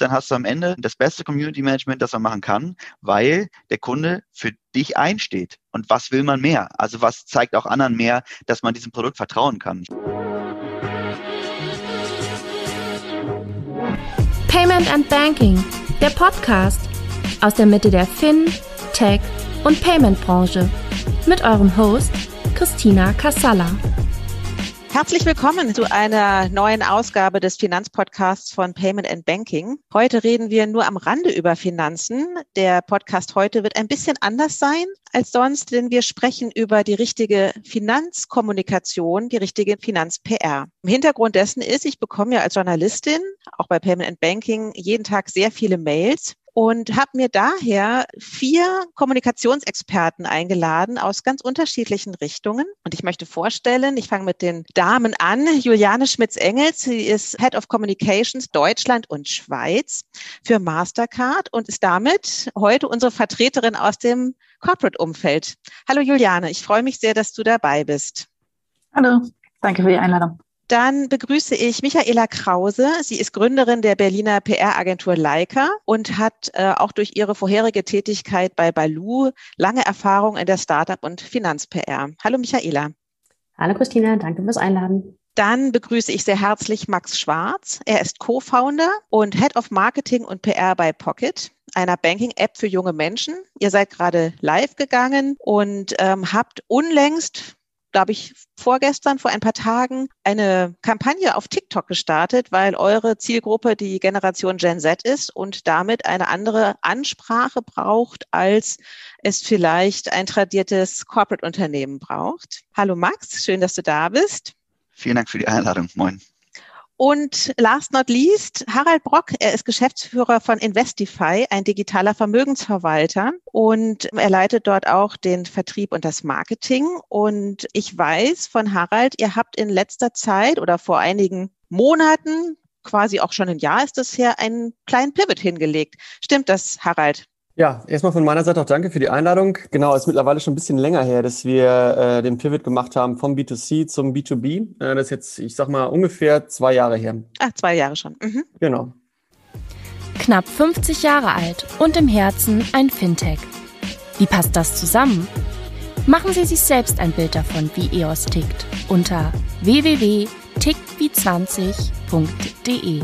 dann hast du am Ende das beste Community Management, das man machen kann, weil der Kunde für dich einsteht. Und was will man mehr? Also was zeigt auch anderen mehr, dass man diesem Produkt vertrauen kann? Payment and Banking, der Podcast aus der Mitte der Fin, Tech und Payment Branche mit eurem Host Christina Kassala. Herzlich willkommen zu einer neuen Ausgabe des Finanzpodcasts von Payment and Banking. Heute reden wir nur am Rande über Finanzen. Der Podcast heute wird ein bisschen anders sein als sonst, denn wir sprechen über die richtige Finanzkommunikation, die richtige Finanz-PR. Im Hintergrund dessen ist, ich bekomme ja als Journalistin, auch bei Payment and Banking, jeden Tag sehr viele Mails und habe mir daher vier Kommunikationsexperten eingeladen aus ganz unterschiedlichen Richtungen. Und ich möchte vorstellen, ich fange mit den Damen an. Juliane Schmitz-Engels, sie ist Head of Communications Deutschland und Schweiz für Mastercard und ist damit heute unsere Vertreterin aus dem Corporate-Umfeld. Hallo Juliane, ich freue mich sehr, dass du dabei bist. Hallo, danke für die Einladung. Dann begrüße ich Michaela Krause. Sie ist Gründerin der Berliner PR-Agentur Leica und hat äh, auch durch ihre vorherige Tätigkeit bei Baloo lange Erfahrung in der Startup- und Finanz-PR. Hallo Michaela. Hallo Christina, danke fürs Einladen. Dann begrüße ich sehr herzlich Max Schwarz. Er ist Co-Founder und Head of Marketing und PR bei Pocket, einer Banking-App für junge Menschen. Ihr seid gerade live gegangen und ähm, habt unlängst glaube ich, vorgestern, vor ein paar Tagen eine Kampagne auf TikTok gestartet, weil eure Zielgruppe die Generation Gen Z ist und damit eine andere Ansprache braucht, als es vielleicht ein tradiertes Corporate-Unternehmen braucht. Hallo Max, schön, dass du da bist. Vielen Dank für die Einladung. Moin. Und last not least, Harald Brock, er ist Geschäftsführer von Investify, ein digitaler Vermögensverwalter. Und er leitet dort auch den Vertrieb und das Marketing. Und ich weiß von Harald, ihr habt in letzter Zeit oder vor einigen Monaten, quasi auch schon ein Jahr ist es her, einen kleinen Pivot hingelegt. Stimmt das, Harald? Ja, erstmal von meiner Seite auch danke für die Einladung. Genau, es ist mittlerweile schon ein bisschen länger her, dass wir äh, den Pivot gemacht haben vom B2C zum B2B. Äh, das ist jetzt, ich sag mal, ungefähr zwei Jahre her. Ach, zwei Jahre schon. Mhm. Genau. Knapp 50 Jahre alt und im Herzen ein Fintech. Wie passt das zusammen? Machen Sie sich selbst ein Bild davon, wie EOS tickt unter www.tickwie20.de.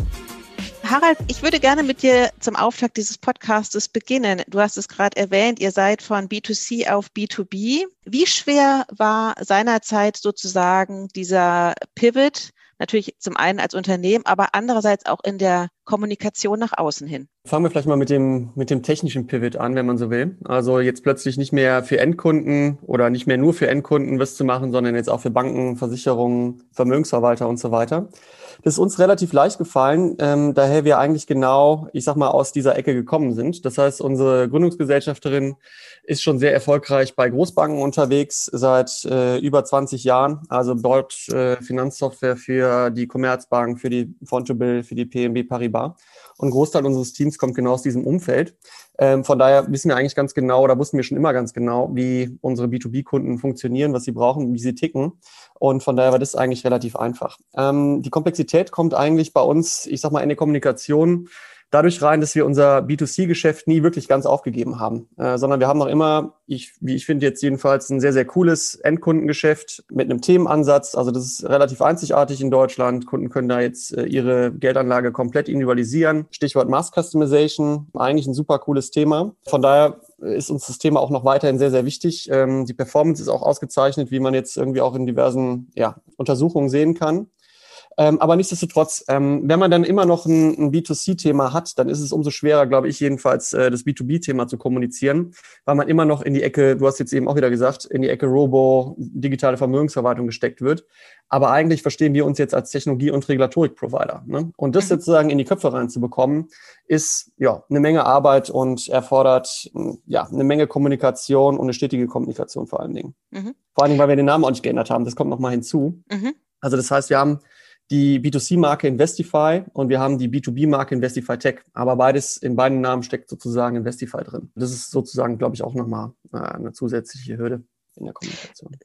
Harald, ich würde gerne mit dir zum Auftakt dieses Podcastes beginnen. Du hast es gerade erwähnt, ihr seid von B2C auf B2B. Wie schwer war seinerzeit sozusagen dieser Pivot? Natürlich zum einen als Unternehmen, aber andererseits auch in der Kommunikation nach außen hin. Fangen wir vielleicht mal mit dem, mit dem technischen Pivot an, wenn man so will. Also jetzt plötzlich nicht mehr für Endkunden oder nicht mehr nur für Endkunden was zu machen, sondern jetzt auch für Banken, Versicherungen, Vermögensverwalter und so weiter. Das ist uns relativ leicht gefallen, ähm, daher wir eigentlich genau, ich sag mal, aus dieser Ecke gekommen sind. Das heißt, unsere Gründungsgesellschafterin ist schon sehr erfolgreich bei Großbanken unterwegs seit äh, über 20 Jahren. Also baut äh, Finanzsoftware für die Commerzbank, für die Fontobel, für die PNB Paribas. Und ein Großteil unseres Teams kommt genau aus diesem Umfeld. Ähm, von daher wissen wir eigentlich ganz genau oder wussten wir schon immer ganz genau, wie unsere B2B-Kunden funktionieren, was sie brauchen, wie sie ticken. Und von daher war das eigentlich relativ einfach. Ähm, die Komplexität kommt eigentlich bei uns, ich sag mal, in der Kommunikation dadurch rein, dass wir unser B2C-Geschäft nie wirklich ganz aufgegeben haben, äh, sondern wir haben noch immer, ich, wie ich finde jetzt jedenfalls, ein sehr, sehr cooles Endkundengeschäft mit einem Themenansatz. Also das ist relativ einzigartig in Deutschland. Kunden können da jetzt äh, ihre Geldanlage komplett individualisieren. Stichwort Mass Customization, eigentlich ein super cooles Thema. Von daher ist uns das Thema auch noch weiterhin sehr, sehr wichtig. Ähm, die Performance ist auch ausgezeichnet, wie man jetzt irgendwie auch in diversen ja, Untersuchungen sehen kann. Ähm, aber nichtsdestotrotz, ähm, wenn man dann immer noch ein, ein B2C-Thema hat, dann ist es umso schwerer, glaube ich, jedenfalls äh, das B2B-Thema zu kommunizieren, weil man immer noch in die Ecke, du hast jetzt eben auch wieder gesagt, in die Ecke Robo, digitale Vermögensverwaltung gesteckt wird. Aber eigentlich verstehen wir uns jetzt als Technologie- und Regulatorik-Provider. Ne? Und das mhm. sozusagen in die Köpfe reinzubekommen, ist ja eine Menge Arbeit und erfordert ja eine Menge Kommunikation und eine stetige Kommunikation vor allen Dingen. Mhm. Vor allen Dingen, weil wir den Namen auch nicht geändert haben. Das kommt nochmal hinzu. Mhm. Also das heißt, wir haben die B2C-Marke Investify und wir haben die B2B-Marke Investify Tech. Aber beides, in beiden Namen steckt sozusagen Investify drin. Das ist sozusagen, glaube ich, auch nochmal äh, eine zusätzliche Hürde in der Kommunikation.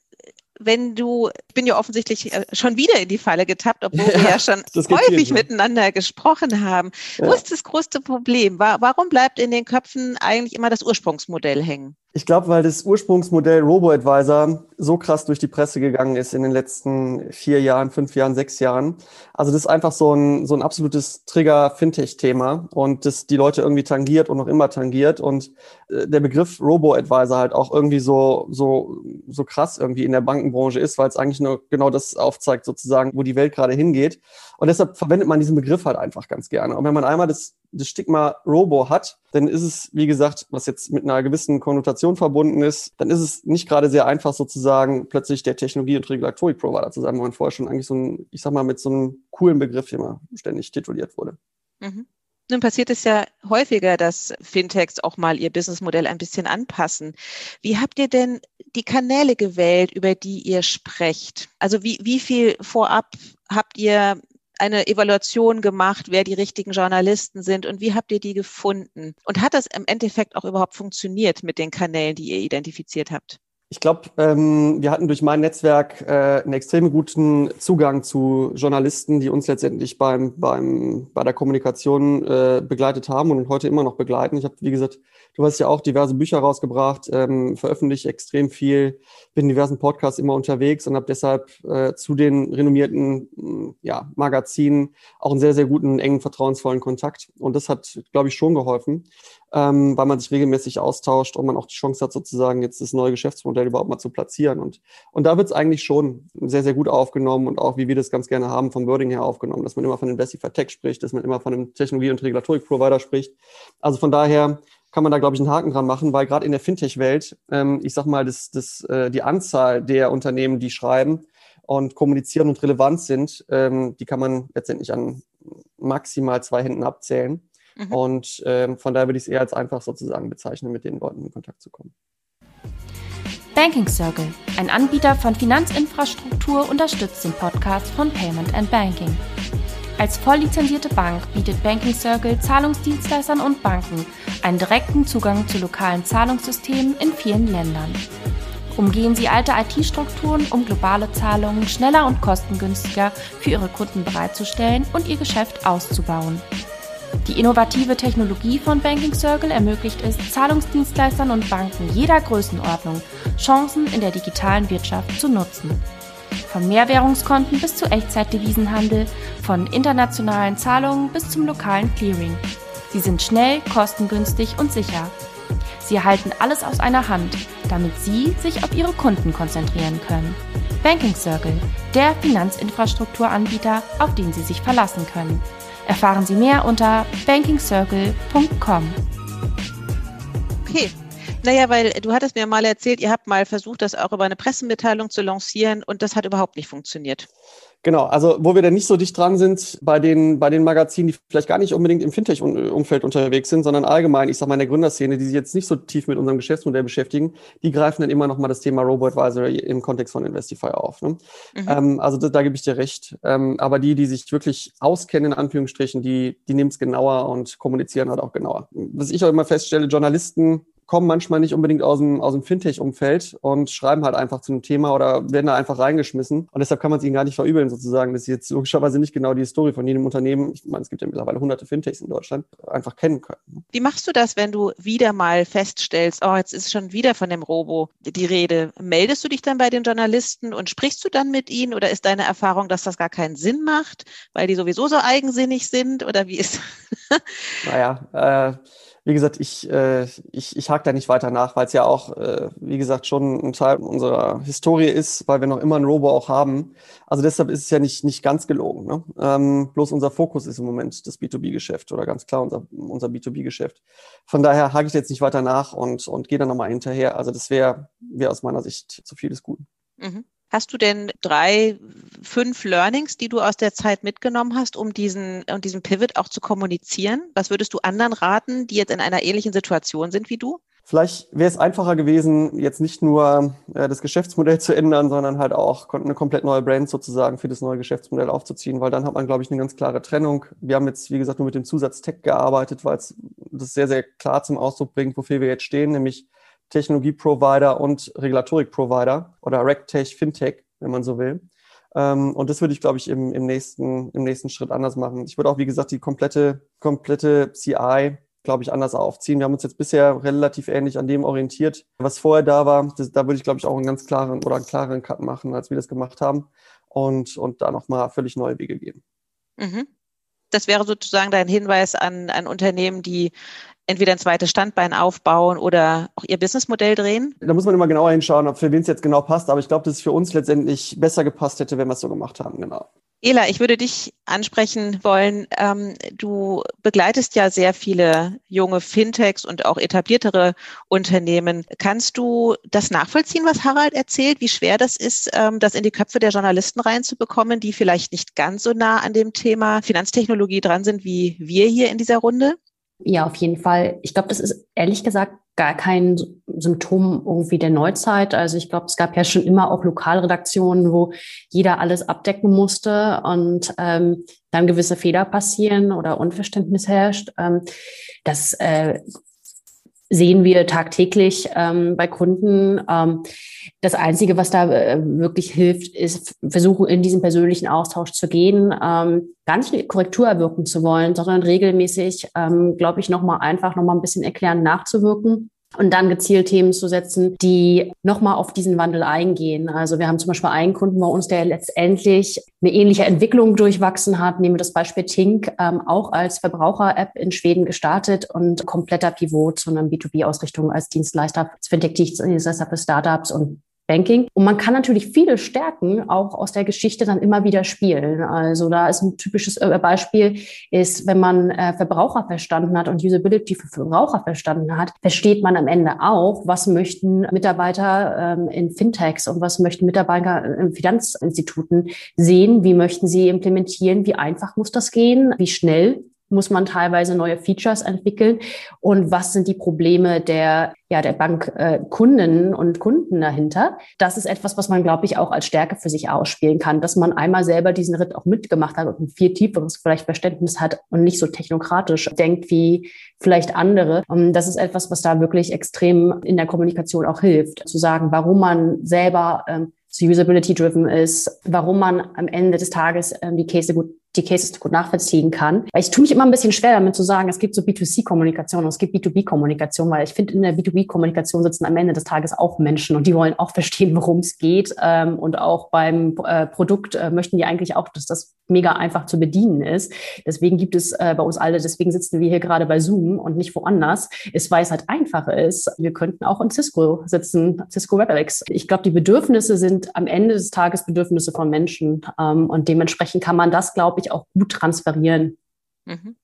wenn du, ich bin ja offensichtlich äh, schon wieder in die Falle getappt, obwohl ja, wir ja schon häufig miteinander gesprochen haben. Ja. Wo ist das größte Problem? Warum bleibt in den Köpfen eigentlich immer das Ursprungsmodell hängen? Ich glaube, weil das Ursprungsmodell RoboAdvisor so krass durch die Presse gegangen ist in den letzten vier Jahren, fünf Jahren, sechs Jahren. Also das ist einfach so ein, so ein absolutes Trigger-Fintech-Thema und das die Leute irgendwie tangiert und noch immer tangiert und äh, der Begriff RoboAdvisor halt auch irgendwie so, so, so krass irgendwie in der Bankenbranche ist, weil es eigentlich nur genau das aufzeigt sozusagen, wo die Welt gerade hingeht. Und deshalb verwendet man diesen Begriff halt einfach ganz gerne. Und wenn man einmal das das Stigma Robo hat, dann ist es, wie gesagt, was jetzt mit einer gewissen Konnotation verbunden ist, dann ist es nicht gerade sehr einfach sozusagen plötzlich der Technologie- und Regulatorik-Provider zu sein, wo man vorher schon eigentlich so ein, ich sag mal, mit so einem coolen Begriff immer ständig tituliert wurde. Mhm. Nun passiert es ja häufiger, dass Fintechs auch mal ihr Businessmodell ein bisschen anpassen. Wie habt ihr denn die Kanäle gewählt, über die ihr sprecht? Also wie, wie viel vorab habt ihr eine Evaluation gemacht, wer die richtigen Journalisten sind und wie habt ihr die gefunden? Und hat das im Endeffekt auch überhaupt funktioniert mit den Kanälen, die ihr identifiziert habt? Ich glaube, ähm, wir hatten durch mein Netzwerk äh, einen extrem guten Zugang zu Journalisten, die uns letztendlich beim, beim, bei der Kommunikation äh, begleitet haben und heute immer noch begleiten. Ich habe, wie gesagt, du hast ja auch diverse Bücher rausgebracht, ähm, veröffentliche extrem viel, bin in diversen Podcasts immer unterwegs und habe deshalb äh, zu den renommierten mm, ja, Magazinen auch einen sehr, sehr guten, engen, vertrauensvollen Kontakt. Und das hat, glaube ich, schon geholfen ähm, weil man sich regelmäßig austauscht und man auch die Chance hat, sozusagen jetzt das neue Geschäftsmodell überhaupt mal zu platzieren. Und, und da wird es eigentlich schon sehr, sehr gut aufgenommen und auch, wie wir das ganz gerne haben, vom Wording her aufgenommen, dass man immer von Investified Tech spricht, dass man immer von einem Technologie- und Regulatorik-Provider spricht. Also von daher kann man da, glaube ich, einen Haken dran machen, weil gerade in der Fintech-Welt, ähm, ich sag mal, das, das, äh, die Anzahl der Unternehmen, die schreiben und kommunizieren und relevant sind, ähm, die kann man letztendlich an maximal zwei Händen abzählen. Mhm. Und ähm, von daher würde ich es eher als einfach sozusagen bezeichnen, mit den Leuten in Kontakt zu kommen. Banking Circle, ein Anbieter von Finanzinfrastruktur, unterstützt den Podcast von Payment and Banking. Als volllizenzierte Bank bietet Banking Circle Zahlungsdienstleistern und Banken einen direkten Zugang zu lokalen Zahlungssystemen in vielen Ländern. Umgehen Sie alte IT-Strukturen, um globale Zahlungen schneller und kostengünstiger für Ihre Kunden bereitzustellen und Ihr Geschäft auszubauen. Die innovative Technologie von Banking Circle ermöglicht es Zahlungsdienstleistern und Banken jeder Größenordnung, Chancen in der digitalen Wirtschaft zu nutzen. Von Mehrwährungskonten bis zu Echtzeitdevisenhandel, von internationalen Zahlungen bis zum lokalen Clearing. Sie sind schnell, kostengünstig und sicher. Sie erhalten alles aus einer Hand, damit Sie sich auf Ihre Kunden konzentrieren können. Banking Circle, der Finanzinfrastrukturanbieter, auf den Sie sich verlassen können. Erfahren Sie mehr unter bankingcircle.com. Okay. Naja, weil du hattest mir mal erzählt, ihr habt mal versucht, das auch über eine Pressemitteilung zu lancieren und das hat überhaupt nicht funktioniert. Genau, also wo wir dann nicht so dicht dran sind bei den, bei den Magazinen, die vielleicht gar nicht unbedingt im Fintech-Umfeld unterwegs sind, sondern allgemein, ich sag mal in der Gründerszene, die sich jetzt nicht so tief mit unserem Geschäftsmodell beschäftigen, die greifen dann immer noch mal das Thema Robo-Advisor im Kontext von Investify auf. Ne? Mhm. Ähm, also da, da gebe ich dir recht. Ähm, aber die, die sich wirklich auskennen, in Anführungsstrichen, die, die nehmen es genauer und kommunizieren halt auch genauer. Was ich auch immer feststelle, Journalisten kommen manchmal nicht unbedingt aus dem, aus dem Fintech-Umfeld und schreiben halt einfach zu einem Thema oder werden da einfach reingeschmissen. Und deshalb kann man es ihnen gar nicht verübeln, sozusagen, dass sie jetzt logischerweise nicht genau die Story von jedem Unternehmen, ich meine, es gibt ja mittlerweile hunderte Fintechs in Deutschland, einfach kennen können. Ne? Wie machst du das, wenn du wieder mal feststellst, oh, jetzt ist schon wieder von dem Robo die Rede? Meldest du dich dann bei den Journalisten und sprichst du dann mit ihnen oder ist deine Erfahrung, dass das gar keinen Sinn macht, weil die sowieso so eigensinnig sind oder wie ist? naja, äh, wie gesagt, ich, äh, ich, ich hake da nicht weiter nach, weil es ja auch, äh, wie gesagt, schon ein Teil unserer Historie ist, weil wir noch immer ein Robo auch haben. Also deshalb ist es ja nicht, nicht ganz gelogen. Ne? Ähm, bloß unser Fokus ist im Moment das B2B-Geschäft oder ganz klar unser, unser B2B-Geschäft. Von daher hake ich jetzt nicht weiter nach und, und gehe dann nochmal hinterher. Also das wäre wär aus meiner Sicht zu viel des Guten. Mhm. Hast du denn drei, fünf Learnings, die du aus der Zeit mitgenommen hast, um diesen, um diesen Pivot auch zu kommunizieren? Was würdest du anderen raten, die jetzt in einer ähnlichen Situation sind wie du? Vielleicht wäre es einfacher gewesen, jetzt nicht nur äh, das Geschäftsmodell zu ändern, sondern halt auch eine komplett neue Brand sozusagen für das neue Geschäftsmodell aufzuziehen, weil dann hat man, glaube ich, eine ganz klare Trennung. Wir haben jetzt, wie gesagt, nur mit dem Zusatz Tech gearbeitet, weil es das sehr, sehr klar zum Ausdruck bringt, wofür wir jetzt stehen, nämlich Technologie-Provider und Regulatorik-Provider oder RegTech, Fintech, wenn man so will. Ähm, und das würde ich, glaube ich, im, im, nächsten, im nächsten Schritt anders machen. Ich würde auch, wie gesagt, die komplette, komplette CI, glaube ich, anders aufziehen. Wir haben uns jetzt bisher relativ ähnlich an dem orientiert, was vorher da war. Das, da würde ich, glaube ich, auch einen ganz klaren oder einen klareren Cut machen, als wir das gemacht haben. Und, und da nochmal völlig neue Wege gehen. Mhm. Das wäre sozusagen dein Hinweis an, an Unternehmen, die entweder ein zweites Standbein aufbauen oder auch ihr Businessmodell drehen? Da muss man immer genauer hinschauen, ob für wen es jetzt genau passt. Aber ich glaube, dass es für uns letztendlich besser gepasst hätte, wenn wir es so gemacht haben. Genau. Ela, ich würde dich ansprechen wollen. Ähm, du begleitest ja sehr viele junge Fintechs und auch etabliertere Unternehmen. Kannst du das nachvollziehen, was Harald erzählt, wie schwer das ist, ähm, das in die Köpfe der Journalisten reinzubekommen, die vielleicht nicht ganz so nah an dem Thema Finanztechnologie dran sind wie wir hier in dieser Runde? Ja, auf jeden Fall. Ich glaube, das ist ehrlich gesagt gar kein Symptom irgendwie der Neuzeit. Also ich glaube, es gab ja schon immer auch Lokalredaktionen, wo jeder alles abdecken musste und ähm, dann gewisse Fehler passieren oder Unverständnis herrscht. Ähm, das äh, sehen wir tagtäglich ähm, bei Kunden. Ähm, das Einzige, was da äh, wirklich hilft, ist versuchen, in diesen persönlichen Austausch zu gehen, ähm, gar nicht eine Korrektur erwirken zu wollen, sondern regelmäßig, ähm, glaube ich, nochmal einfach nochmal ein bisschen erklären, nachzuwirken und dann gezielt Themen zu setzen, die nochmal auf diesen Wandel eingehen. Also wir haben zum Beispiel einen Kunden bei uns, der letztendlich eine ähnliche Entwicklung durchwachsen hat. Nehmen wir das Beispiel Tink, ähm, auch als Verbraucher-App in Schweden gestartet und kompletter Pivot zu einer B2B-Ausrichtung als Dienstleister, als Fintech-Dienstleister für Startups und Banking. Und man kann natürlich viele Stärken auch aus der Geschichte dann immer wieder spielen. Also da ist ein typisches äh, Beispiel, ist, wenn man äh, Verbraucher verstanden hat und Usability für Verbraucher verstanden hat, versteht man am Ende auch, was möchten Mitarbeiter ähm, in Fintechs und was möchten Mitarbeiter in Finanzinstituten sehen, wie möchten sie implementieren, wie einfach muss das gehen, wie schnell muss man teilweise neue Features entwickeln und was sind die Probleme der ja der Bankkunden äh, und Kunden dahinter. Das ist etwas, was man glaube ich auch als Stärke für sich ausspielen kann, dass man einmal selber diesen Ritt auch mitgemacht hat und ein viel tieferes vielleicht Verständnis hat und nicht so technokratisch denkt wie vielleicht andere. Und das ist etwas, was da wirklich extrem in der Kommunikation auch hilft, zu sagen, warum man selber ähm, usability-driven ist, warum man am Ende des Tages ähm, die Case gut die Cases gut nachvollziehen kann. Weil ich tue mich immer ein bisschen schwer damit zu sagen, es gibt so B2C-Kommunikation und es gibt B2B-Kommunikation, weil ich finde, in der B2B-Kommunikation sitzen am Ende des Tages auch Menschen und die wollen auch verstehen, worum es geht. Ähm, und auch beim äh, Produkt äh, möchten die eigentlich auch, dass das mega einfach zu bedienen ist. Deswegen gibt es äh, bei uns alle, deswegen sitzen wir hier gerade bei Zoom und nicht woanders, ist, weil es halt einfacher ist. Wir könnten auch in Cisco sitzen, Cisco WebEx. Ich glaube, die Bedürfnisse sind am Ende des Tages Bedürfnisse von Menschen. Ähm, und dementsprechend kann man das, glaube ich, auch gut transferieren. Mhm.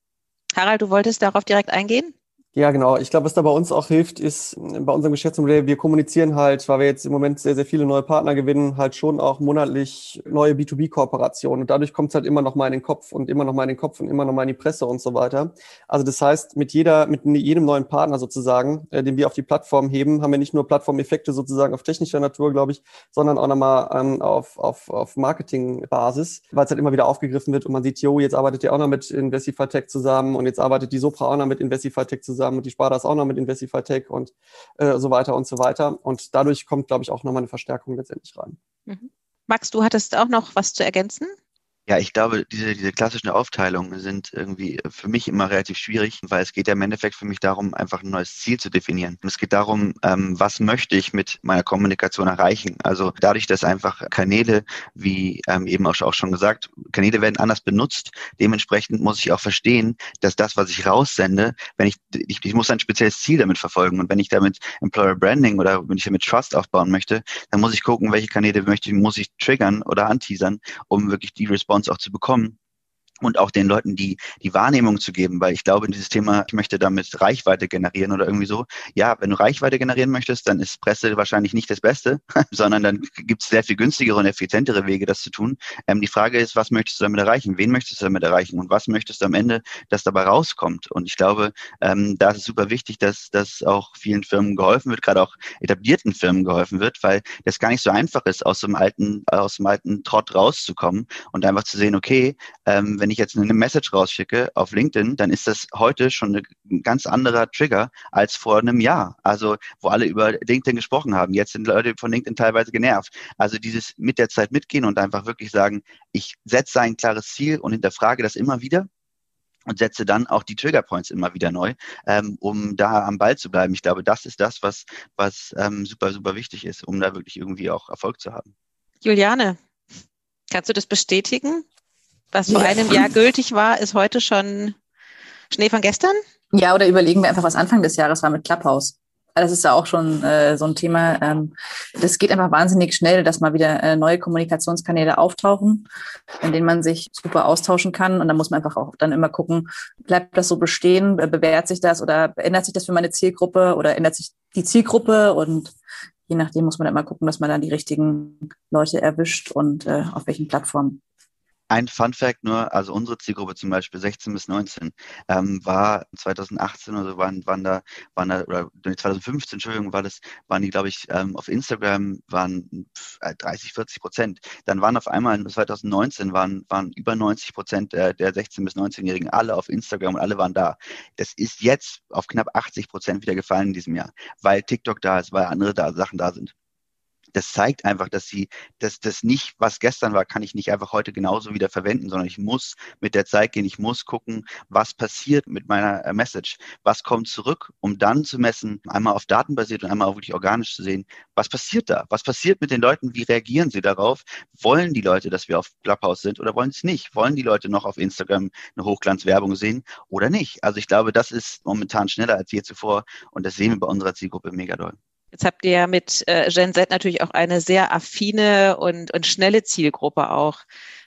Harald, du wolltest darauf direkt eingehen? Ja, genau. Ich glaube, was da bei uns auch hilft, ist bei unserem Geschäftsmodell, wir kommunizieren halt, weil wir jetzt im Moment sehr, sehr viele neue Partner gewinnen, halt schon auch monatlich neue B2B-Kooperationen. Und dadurch kommt es halt immer noch mal in den Kopf und immer noch mal in den Kopf und immer noch mal in die Presse und so weiter. Also das heißt, mit jeder, mit jedem neuen Partner sozusagen, äh, den wir auf die Plattform heben, haben wir nicht nur Plattformeffekte sozusagen auf technischer Natur, glaube ich, sondern auch nochmal ähm, auf, auf, auf Marketingbasis, weil es halt immer wieder aufgegriffen wird und man sieht, jo, jetzt arbeitet ihr auch noch mit Investify Tech zusammen und jetzt arbeitet die Sopra auch noch mit Investify Tech zusammen zusammen und die Sparda ist auch noch mit Investify Tech und äh, so weiter und so weiter. Und dadurch kommt, glaube ich, auch nochmal eine Verstärkung letztendlich rein. Mhm. Max, du hattest auch noch was zu ergänzen? Ja, ich glaube, diese, diese klassischen Aufteilungen sind irgendwie für mich immer relativ schwierig, weil es geht ja im Endeffekt für mich darum, einfach ein neues Ziel zu definieren. Es geht darum, ähm, was möchte ich mit meiner Kommunikation erreichen. Also dadurch, dass einfach Kanäle, wie ähm, eben auch, auch schon gesagt, Kanäle werden anders benutzt. Dementsprechend muss ich auch verstehen, dass das, was ich raussende, wenn ich, ich, ich muss ein spezielles Ziel damit verfolgen. Und wenn ich damit Employer Branding oder wenn ich damit Trust aufbauen möchte, dann muss ich gucken, welche Kanäle möchte, muss ich triggern oder anteasern, um wirklich die Response uns auch zu bekommen und auch den Leuten die, die Wahrnehmung zu geben, weil ich glaube, dieses Thema, ich möchte damit Reichweite generieren oder irgendwie so. Ja, wenn du Reichweite generieren möchtest, dann ist Presse wahrscheinlich nicht das Beste, sondern dann gibt es sehr viel günstigere und effizientere Wege, das zu tun. Ähm, die Frage ist, was möchtest du damit erreichen? Wen möchtest du damit erreichen? Und was möchtest du am Ende, dass dabei rauskommt? Und ich glaube, ähm, da ist es super wichtig, dass dass auch vielen Firmen geholfen wird, gerade auch etablierten Firmen geholfen wird, weil das gar nicht so einfach ist, aus dem alten, aus dem alten Trott rauszukommen und einfach zu sehen, okay, ähm, wenn ich jetzt eine Message rausschicke auf LinkedIn, dann ist das heute schon ein ganz anderer Trigger als vor einem Jahr. Also wo alle über LinkedIn gesprochen haben. Jetzt sind Leute von LinkedIn teilweise genervt. Also dieses mit der Zeit mitgehen und einfach wirklich sagen, ich setze ein klares Ziel und hinterfrage das immer wieder und setze dann auch die Triggerpoints immer wieder neu, ähm, um da am Ball zu bleiben. Ich glaube, das ist das, was, was ähm, super, super wichtig ist, um da wirklich irgendwie auch Erfolg zu haben. Juliane, kannst du das bestätigen? Was vor ja. einem Jahr gültig war, ist heute schon Schnee von gestern? Ja, oder überlegen wir einfach, was Anfang des Jahres war mit Clubhouse. Das ist ja auch schon äh, so ein Thema. Ähm, das geht einfach wahnsinnig schnell, dass mal wieder äh, neue Kommunikationskanäle auftauchen, in denen man sich super austauschen kann. Und da muss man einfach auch dann immer gucken, bleibt das so bestehen, bewährt sich das oder ändert sich das für meine Zielgruppe oder ändert sich die Zielgruppe? Und je nachdem muss man dann mal gucken, dass man dann die richtigen Leute erwischt und äh, auf welchen Plattformen. Ein Fun Fact nur, also unsere Zielgruppe zum Beispiel 16 bis 19 ähm, war 2018 oder so waren, waren da, waren da, oder 2015, Entschuldigung, war das, waren die, glaube ich, ähm, auf Instagram waren 30, 40 äh, Prozent. Dann waren auf einmal 2019 waren, waren über 90 Prozent der, der 16 bis 19-Jährigen alle auf Instagram und alle waren da. Das ist jetzt auf knapp 80 Prozent wieder gefallen in diesem Jahr, weil TikTok da ist, weil andere da, Sachen da sind das zeigt einfach, dass sie, dass das nicht, was gestern war, kann ich nicht einfach heute genauso wieder verwenden, sondern ich muss mit der Zeit gehen, ich muss gucken, was passiert mit meiner äh, Message, was kommt zurück, um dann zu messen, einmal auf Daten basiert und einmal auch wirklich organisch zu sehen, was passiert da, was passiert mit den Leuten, wie reagieren sie darauf, wollen die Leute, dass wir auf Clubhouse sind oder wollen sie es nicht, wollen die Leute noch auf Instagram eine Hochglanzwerbung sehen oder nicht. Also ich glaube, das ist momentan schneller als je zuvor und das sehen wir bei unserer Zielgruppe mega doll. Jetzt habt ihr ja mit äh, Gen Z natürlich auch eine sehr affine und, und schnelle Zielgruppe auch.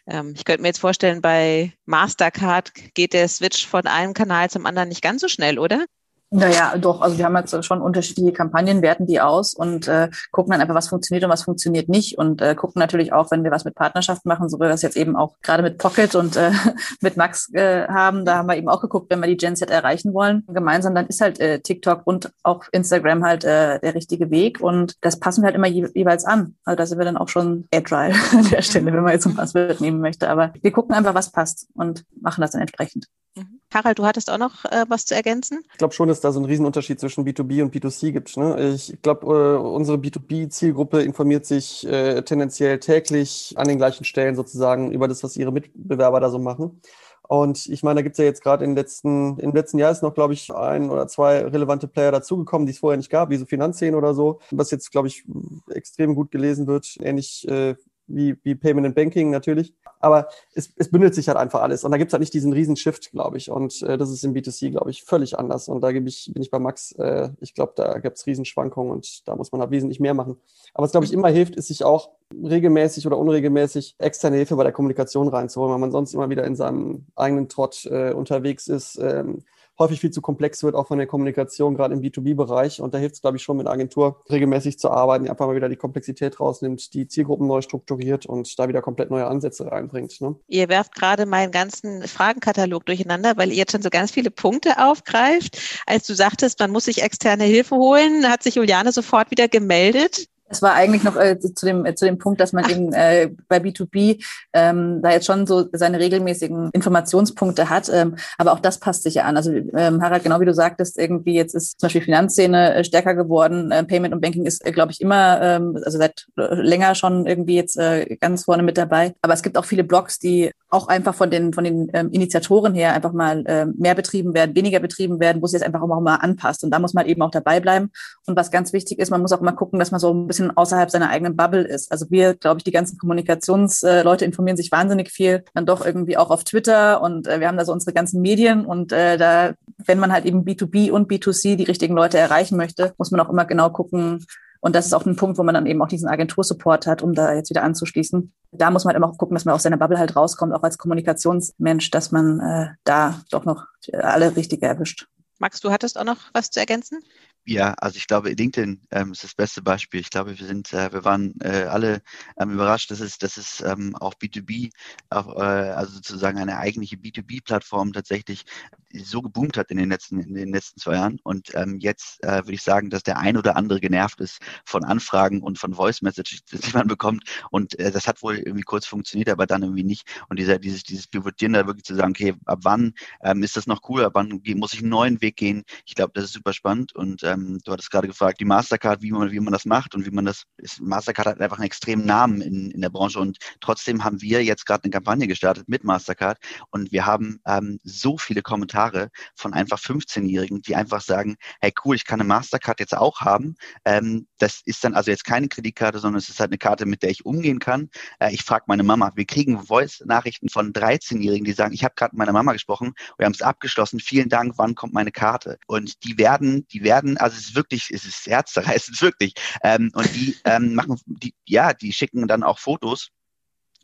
Ähm, ich könnte mir jetzt vorstellen, bei Mastercard geht der Switch von einem Kanal zum anderen nicht ganz so schnell, oder? Naja, doch. Also wir haben jetzt schon unterschiedliche Kampagnen, werten die aus und äh, gucken dann einfach, was funktioniert und was funktioniert nicht. Und äh, gucken natürlich auch, wenn wir was mit Partnerschaft machen, so wie wir das jetzt eben auch gerade mit Pocket und äh, mit Max äh, haben, da haben wir eben auch geguckt, wenn wir die Gen Z erreichen wollen, gemeinsam, dann ist halt äh, TikTok und auch Instagram halt äh, der richtige Weg. Und das passen wir halt immer je jeweils an. Also da sind wir dann auch schon agile an der Stelle, wenn man jetzt ein Passwort nehmen möchte. Aber wir gucken einfach, was passt und machen das dann entsprechend. Mhm. Harald, du hattest auch noch äh, was zu ergänzen? Ich glaube schon, dass da so ein Riesenunterschied zwischen B2B und B2C gibt. Ne? Ich glaube, äh, unsere B2B-Zielgruppe informiert sich äh, tendenziell täglich an den gleichen Stellen sozusagen über das, was ihre Mitbewerber da so machen. Und ich meine, da gibt es ja jetzt gerade in letzten, im letzten Jahr ist noch, glaube ich, ein oder zwei relevante Player dazugekommen, die es vorher nicht gab, wie so Finanzszenen oder so, was jetzt, glaube ich, extrem gut gelesen wird, ähnlich äh, wie, wie Payment and Banking natürlich. Aber es, es bündelt sich halt einfach alles. Und da gibt es halt nicht diesen riesen Shift, glaube ich. Und äh, das ist im B2C, glaube ich, völlig anders. Und da ich, bin ich bei Max, äh, ich glaube, da gibt es Riesenschwankungen und da muss man halt wesentlich mehr machen. Aber was, glaube ich, immer hilft, ist sich auch regelmäßig oder unregelmäßig externe Hilfe bei der Kommunikation reinzuholen, weil man sonst immer wieder in seinem eigenen Trott äh, unterwegs ist. Ähm, häufig viel zu komplex wird, auch von der Kommunikation, gerade im B2B-Bereich. Und da hilft es, glaube ich, schon mit Agentur regelmäßig zu arbeiten, die einfach mal wieder die Komplexität rausnimmt, die Zielgruppen neu strukturiert und da wieder komplett neue Ansätze reinbringt. Ne? Ihr werft gerade meinen ganzen Fragenkatalog durcheinander, weil ihr jetzt schon so ganz viele Punkte aufgreift. Als du sagtest, man muss sich externe Hilfe holen, hat sich Juliane sofort wieder gemeldet. Es war eigentlich noch äh, zu, dem, äh, zu dem Punkt, dass man Ach. eben äh, bei B2B ähm, da jetzt schon so seine regelmäßigen Informationspunkte hat. Ähm, aber auch das passt sich ja an. Also ähm, Harald, genau wie du sagtest, irgendwie jetzt ist zum Beispiel Finanzszene äh, stärker geworden. Äh, Payment und Banking ist, äh, glaube ich, immer, ähm, also seit äh, länger schon irgendwie jetzt äh, ganz vorne mit dabei. Aber es gibt auch viele Blogs, die auch einfach von den, von den ähm, Initiatoren her einfach mal äh, mehr betrieben werden, weniger betrieben werden, wo es jetzt einfach auch mal anpasst. Und da muss man eben auch dabei bleiben. Und was ganz wichtig ist, man muss auch immer gucken, dass man so ein bisschen außerhalb seiner eigenen Bubble ist. Also wir, glaube ich, die ganzen Kommunikationsleute äh, informieren sich wahnsinnig viel, dann doch irgendwie auch auf Twitter und äh, wir haben da so unsere ganzen Medien und äh, da, wenn man halt eben B2B und B2C die richtigen Leute erreichen möchte, muss man auch immer genau gucken, und das ist auch ein Punkt, wo man dann eben auch diesen Agentursupport hat, um da jetzt wieder anzuschließen. Da muss man halt immer auch gucken, dass man aus seiner Bubble halt rauskommt, auch als Kommunikationsmensch, dass man äh, da doch noch alle Richtige erwischt. Max, du hattest auch noch was zu ergänzen? Ja, also ich glaube, LinkedIn ähm, ist das beste Beispiel. Ich glaube, wir sind, äh, wir waren äh, alle ähm, überrascht, dass es, dass es ähm, auch B2B, auch, äh, also sozusagen eine eigentliche B2B-Plattform tatsächlich so geboomt hat in den letzten, in den letzten zwei Jahren. Und ähm, jetzt äh, würde ich sagen, dass der ein oder andere genervt ist von Anfragen und von Voice Messages, die man bekommt. Und äh, das hat wohl irgendwie kurz funktioniert, aber dann irgendwie nicht. Und dieser, dieses, dieses Pivotieren da wirklich zu sagen, okay, ab wann ähm, ist das noch cool, ab wann muss ich einen neuen Weg gehen? Ich glaube, das ist super spannend und ähm, du hattest gerade gefragt, die Mastercard, wie man, wie man das macht und wie man das ist. Mastercard hat einfach einen extremen Namen in, in der Branche und trotzdem haben wir jetzt gerade eine Kampagne gestartet mit Mastercard und wir haben ähm, so viele Kommentare von einfach 15-Jährigen, die einfach sagen, hey cool, ich kann eine Mastercard jetzt auch haben. Ähm, das ist dann also jetzt keine Kreditkarte, sondern es ist halt eine Karte, mit der ich umgehen kann. Äh, ich frage meine Mama, wir kriegen Voice-Nachrichten von 13-Jährigen, die sagen, ich habe gerade mit meiner Mama gesprochen, wir haben es abgeschlossen, vielen Dank, wann kommt meine Karte? Und die werden, die werden, also es ist wirklich, es ist herzzerreißend, wirklich. Ähm, und die ähm, machen, die, ja, die schicken dann auch Fotos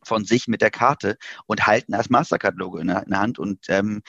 von sich mit der Karte und halten das Mastercard-Logo in, in, der Hand. Und ähm,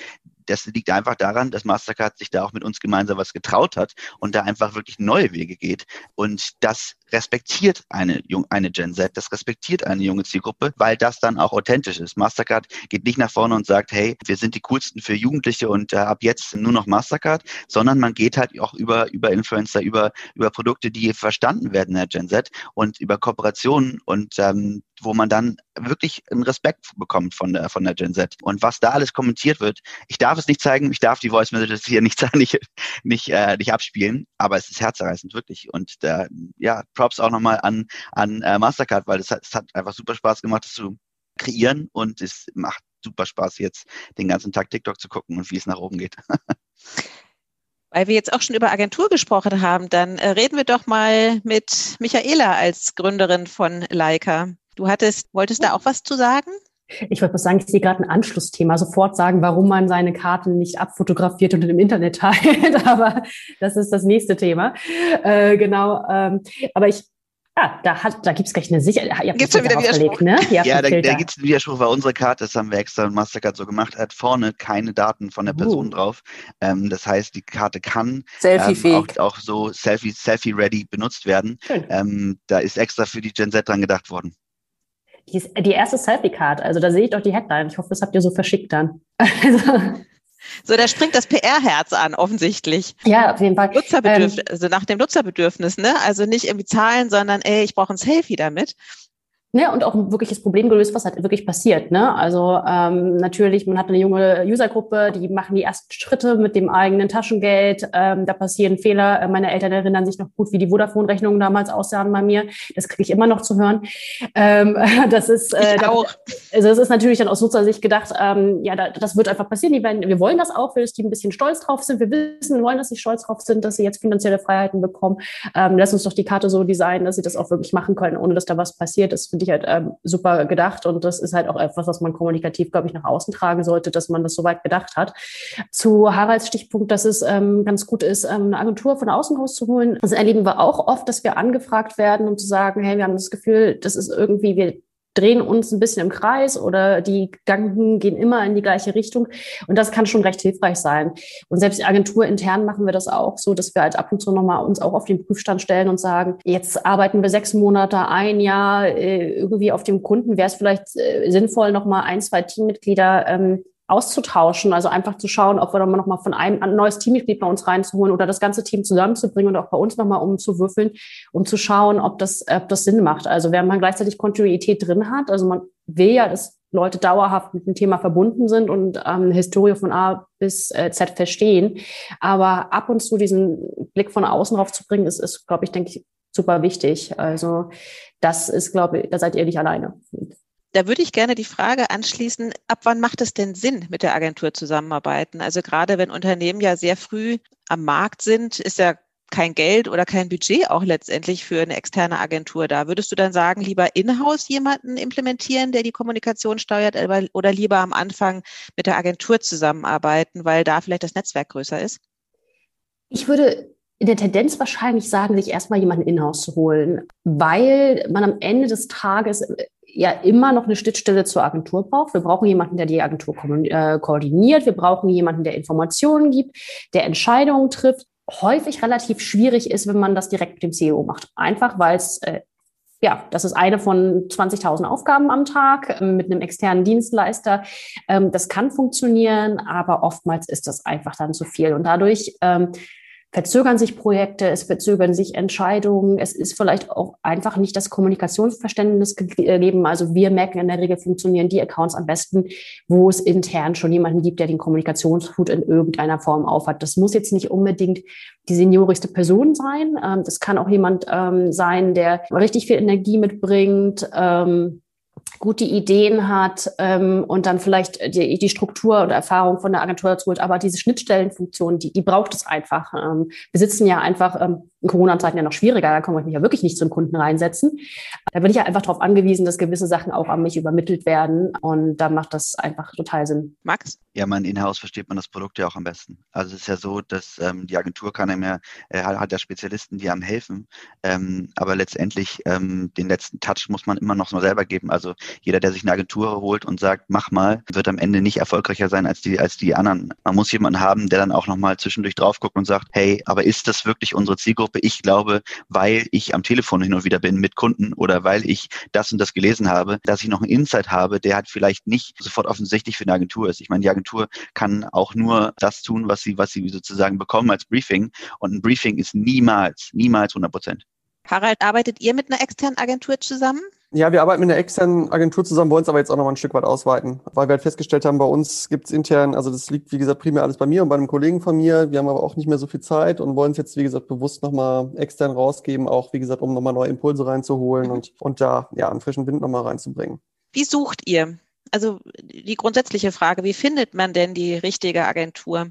das liegt einfach daran, dass Mastercard sich da auch mit uns gemeinsam was getraut hat und da einfach wirklich neue Wege geht. Und das respektiert eine, eine Gen Z, das respektiert eine junge Zielgruppe, weil das dann auch authentisch ist. Mastercard geht nicht nach vorne und sagt, hey, wir sind die coolsten für Jugendliche und äh, ab jetzt nur noch Mastercard, sondern man geht halt auch über, über Influencer, über, über Produkte, die verstanden werden in der Gen Z und über Kooperationen und ähm, wo man dann wirklich einen Respekt bekommt von der, von der Gen Z. Und was da alles kommentiert wird, ich darf es nicht zeigen, ich darf die Voice Messages hier nicht, nicht, nicht, äh, nicht abspielen, aber es ist herzerreißend, wirklich. Und äh, ja, Props auch nochmal an, an äh, Mastercard, weil es hat, es hat einfach super Spaß gemacht, das zu kreieren und es macht super Spaß, jetzt den ganzen Tag TikTok zu gucken und wie es nach oben geht. Weil wir jetzt auch schon über Agentur gesprochen haben, dann äh, reden wir doch mal mit Michaela als Gründerin von Leica. Du hattest, wolltest da auch was zu sagen? Ich wollte sagen, ich sehe gerade ein Anschlussthema. Sofort sagen, warum man seine Karten nicht abfotografiert und im Internet teilt. Aber das ist das nächste Thema. Äh, genau. Ähm, aber ich Ah, da, hat, da gibt es gleich eine Sicherheit. Gibt es schon wieder Widerspruch? Ne? Ja, da, da gibt es einen Widerspruch, weil unsere Karte, das haben wir extra und Mastercard so gemacht, hat vorne keine Daten von der uh. Person uh. drauf. Ähm, das heißt, die Karte kann ähm, auch, auch, so Selfie-ready Selfie benutzt werden. Ähm, da ist extra für die Gen Z dran gedacht worden. Die, die erste Selfie-Card, also da sehe ich doch die Headline. Ich hoffe, das habt ihr so verschickt dann. Also. So, da springt das PR-Herz an, offensichtlich. Ja, auf jeden Fall. Nutzerbedürfnis, ähm, also nach dem Nutzerbedürfnis, ne? Also nicht irgendwie Zahlen, sondern ey, ich brauche ein Selfie damit. Ne, und auch ein wirkliches Problem gelöst, was halt wirklich passiert. Ne? Also ähm, natürlich, man hat eine junge Usergruppe, die machen die ersten Schritte mit dem eigenen Taschengeld. Ähm, da passieren Fehler. Äh, meine Eltern erinnern sich noch gut, wie die Vodafone-Rechnungen damals aussahen bei mir. Das kriege ich immer noch zu hören. Ähm, das ist äh, auch. also es ist natürlich dann aus Nutzersicht gedacht, ähm, ja, da, das wird einfach passieren. Die werden, wir wollen das auch, dass die ein bisschen stolz drauf sind. Wir wissen, wir wollen, dass sie stolz drauf sind, dass sie jetzt finanzielle Freiheiten bekommen. Ähm, lass uns doch die Karte so designen, dass sie das auch wirklich machen können, ohne dass da was passiert. Das finde ich halt ähm, super gedacht und das ist halt auch etwas, was man kommunikativ, glaube ich, nach außen tragen sollte, dass man das so weit gedacht hat. Zu Haralds Stichpunkt, dass es ähm, ganz gut ist, ähm, eine Agentur von außen rauszuholen. Das erleben wir auch oft, dass wir angefragt werden, um zu sagen, hey, wir haben das Gefühl, das ist irgendwie, wir drehen uns ein bisschen im Kreis oder die Gedanken gehen immer in die gleiche Richtung. Und das kann schon recht hilfreich sein. Und selbst agenturintern machen wir das auch so, dass wir halt ab und zu nochmal uns auch auf den Prüfstand stellen und sagen, jetzt arbeiten wir sechs Monate, ein Jahr äh, irgendwie auf dem Kunden. Wäre es vielleicht äh, sinnvoll, nochmal ein, zwei Teammitglieder ähm, auszutauschen, also einfach zu schauen, ob wir dann noch mal von einem ein neues Teammitglied bei uns reinzuholen oder das ganze Team zusammenzubringen und auch bei uns noch mal umzuwürfeln, um zu schauen, ob das, ob das Sinn macht. Also wenn man gleichzeitig Kontinuität drin hat, also man will ja, dass Leute dauerhaft mit dem Thema verbunden sind und ähm, Historie von A bis äh, Z verstehen, aber ab und zu diesen Blick von außen drauf zu bringen, ist, ist glaube ich, denke ich, super wichtig. Also das ist, glaube ich, da seid ihr nicht alleine. Da würde ich gerne die Frage anschließen, ab wann macht es denn Sinn, mit der Agentur zusammenarbeiten? Also gerade wenn Unternehmen ja sehr früh am Markt sind, ist ja kein Geld oder kein Budget auch letztendlich für eine externe Agentur da. Würdest du dann sagen, lieber in-house jemanden implementieren, der die Kommunikation steuert, oder lieber am Anfang mit der Agentur zusammenarbeiten, weil da vielleicht das Netzwerk größer ist? Ich würde in der Tendenz wahrscheinlich sagen, sich erstmal jemanden in-house zu holen, weil man am Ende des Tages ja immer noch eine Schnittstelle zur Agentur braucht. Wir brauchen jemanden, der die Agentur äh, koordiniert. Wir brauchen jemanden, der Informationen gibt, der Entscheidungen trifft. häufig relativ schwierig ist, wenn man das direkt mit dem CEO macht. Einfach weil es äh, ja, das ist eine von 20.000 Aufgaben am Tag ähm, mit einem externen Dienstleister. Ähm, das kann funktionieren, aber oftmals ist das einfach dann zu viel. Und dadurch ähm, verzögern sich Projekte, es verzögern sich Entscheidungen, es ist vielleicht auch einfach nicht das Kommunikationsverständnis gegeben. Also wir merken in der Regel funktionieren die Accounts am besten, wo es intern schon jemanden gibt, der den Kommunikationshut in irgendeiner Form aufhat. Das muss jetzt nicht unbedingt die seniorigste Person sein. Ähm, das kann auch jemand ähm, sein, der richtig viel Energie mitbringt ähm, gute Ideen hat ähm, und dann vielleicht die, die Struktur oder Erfahrung von der Agentur dazu holt. Aber diese Schnittstellenfunktion, die, die braucht es einfach. Ähm, wir sitzen ja einfach ähm, in Corona-Zeiten ja noch schwieriger, da kann man mich ja wirklich nicht zum Kunden reinsetzen. Da bin ich ja einfach darauf angewiesen, dass gewisse Sachen auch an mich übermittelt werden und da macht das einfach total Sinn. Max? Ja, man in-house versteht man das Produkt ja auch am besten. Also es ist ja so, dass ähm, die Agentur kann einem ja, äh, hat ja Spezialisten, die einem helfen, ähm, aber letztendlich ähm, den letzten Touch muss man immer noch so selber geben. Also jeder, der sich eine Agentur holt und sagt, mach mal, wird am Ende nicht erfolgreicher sein als die, als die anderen. Man muss jemanden haben, der dann auch nochmal zwischendurch drauf guckt und sagt, hey, aber ist das wirklich unsere Zielgruppe? Ich glaube, weil ich am Telefon hin und wieder bin mit Kunden oder weil ich das und das gelesen habe, dass ich noch einen Insight habe, der halt vielleicht nicht sofort offensichtlich für eine Agentur ist. Ich meine, die Agentur kann auch nur das tun, was sie, was sie sozusagen bekommen als Briefing. Und ein Briefing ist niemals, niemals 100 Prozent. Harald, arbeitet ihr mit einer externen Agentur zusammen? Ja, wir arbeiten mit einer externen Agentur zusammen, wollen es aber jetzt auch noch mal ein Stück weit ausweiten, weil wir halt festgestellt haben, bei uns gibt es intern, also das liegt wie gesagt primär alles bei mir und bei einem Kollegen von mir. Wir haben aber auch nicht mehr so viel Zeit und wollen es jetzt wie gesagt bewusst noch mal extern rausgeben, auch wie gesagt, um noch mal neue Impulse reinzuholen und und da ja einen frischen Wind noch mal reinzubringen. Wie sucht ihr? Also die grundsätzliche Frage, wie findet man denn die richtige Agentur?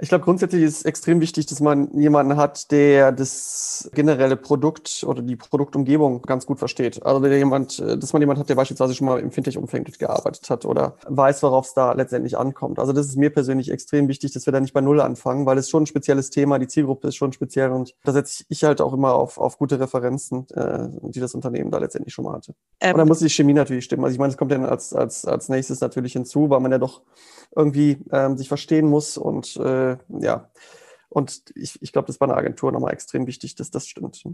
Ich glaube, grundsätzlich ist es extrem wichtig, dass man jemanden hat, der das generelle Produkt oder die Produktumgebung ganz gut versteht. Also jemand, dass man jemand hat, der beispielsweise schon mal im Fintech-Umfeld gearbeitet hat oder weiß, worauf es da letztendlich ankommt. Also das ist mir persönlich extrem wichtig, dass wir da nicht bei Null anfangen, weil es schon ein spezielles Thema, die Zielgruppe ist schon speziell und da setze ich halt auch immer auf, auf gute Referenzen, äh, die das Unternehmen da letztendlich schon mal hatte. Ähm, und da muss die Chemie natürlich stimmen. Also ich meine, es kommt dann als, als, als nächstes natürlich hinzu, weil man ja doch irgendwie ähm, sich verstehen muss und äh, ja. Und ich, ich glaube, das war eine Agentur nochmal extrem wichtig, dass das stimmt.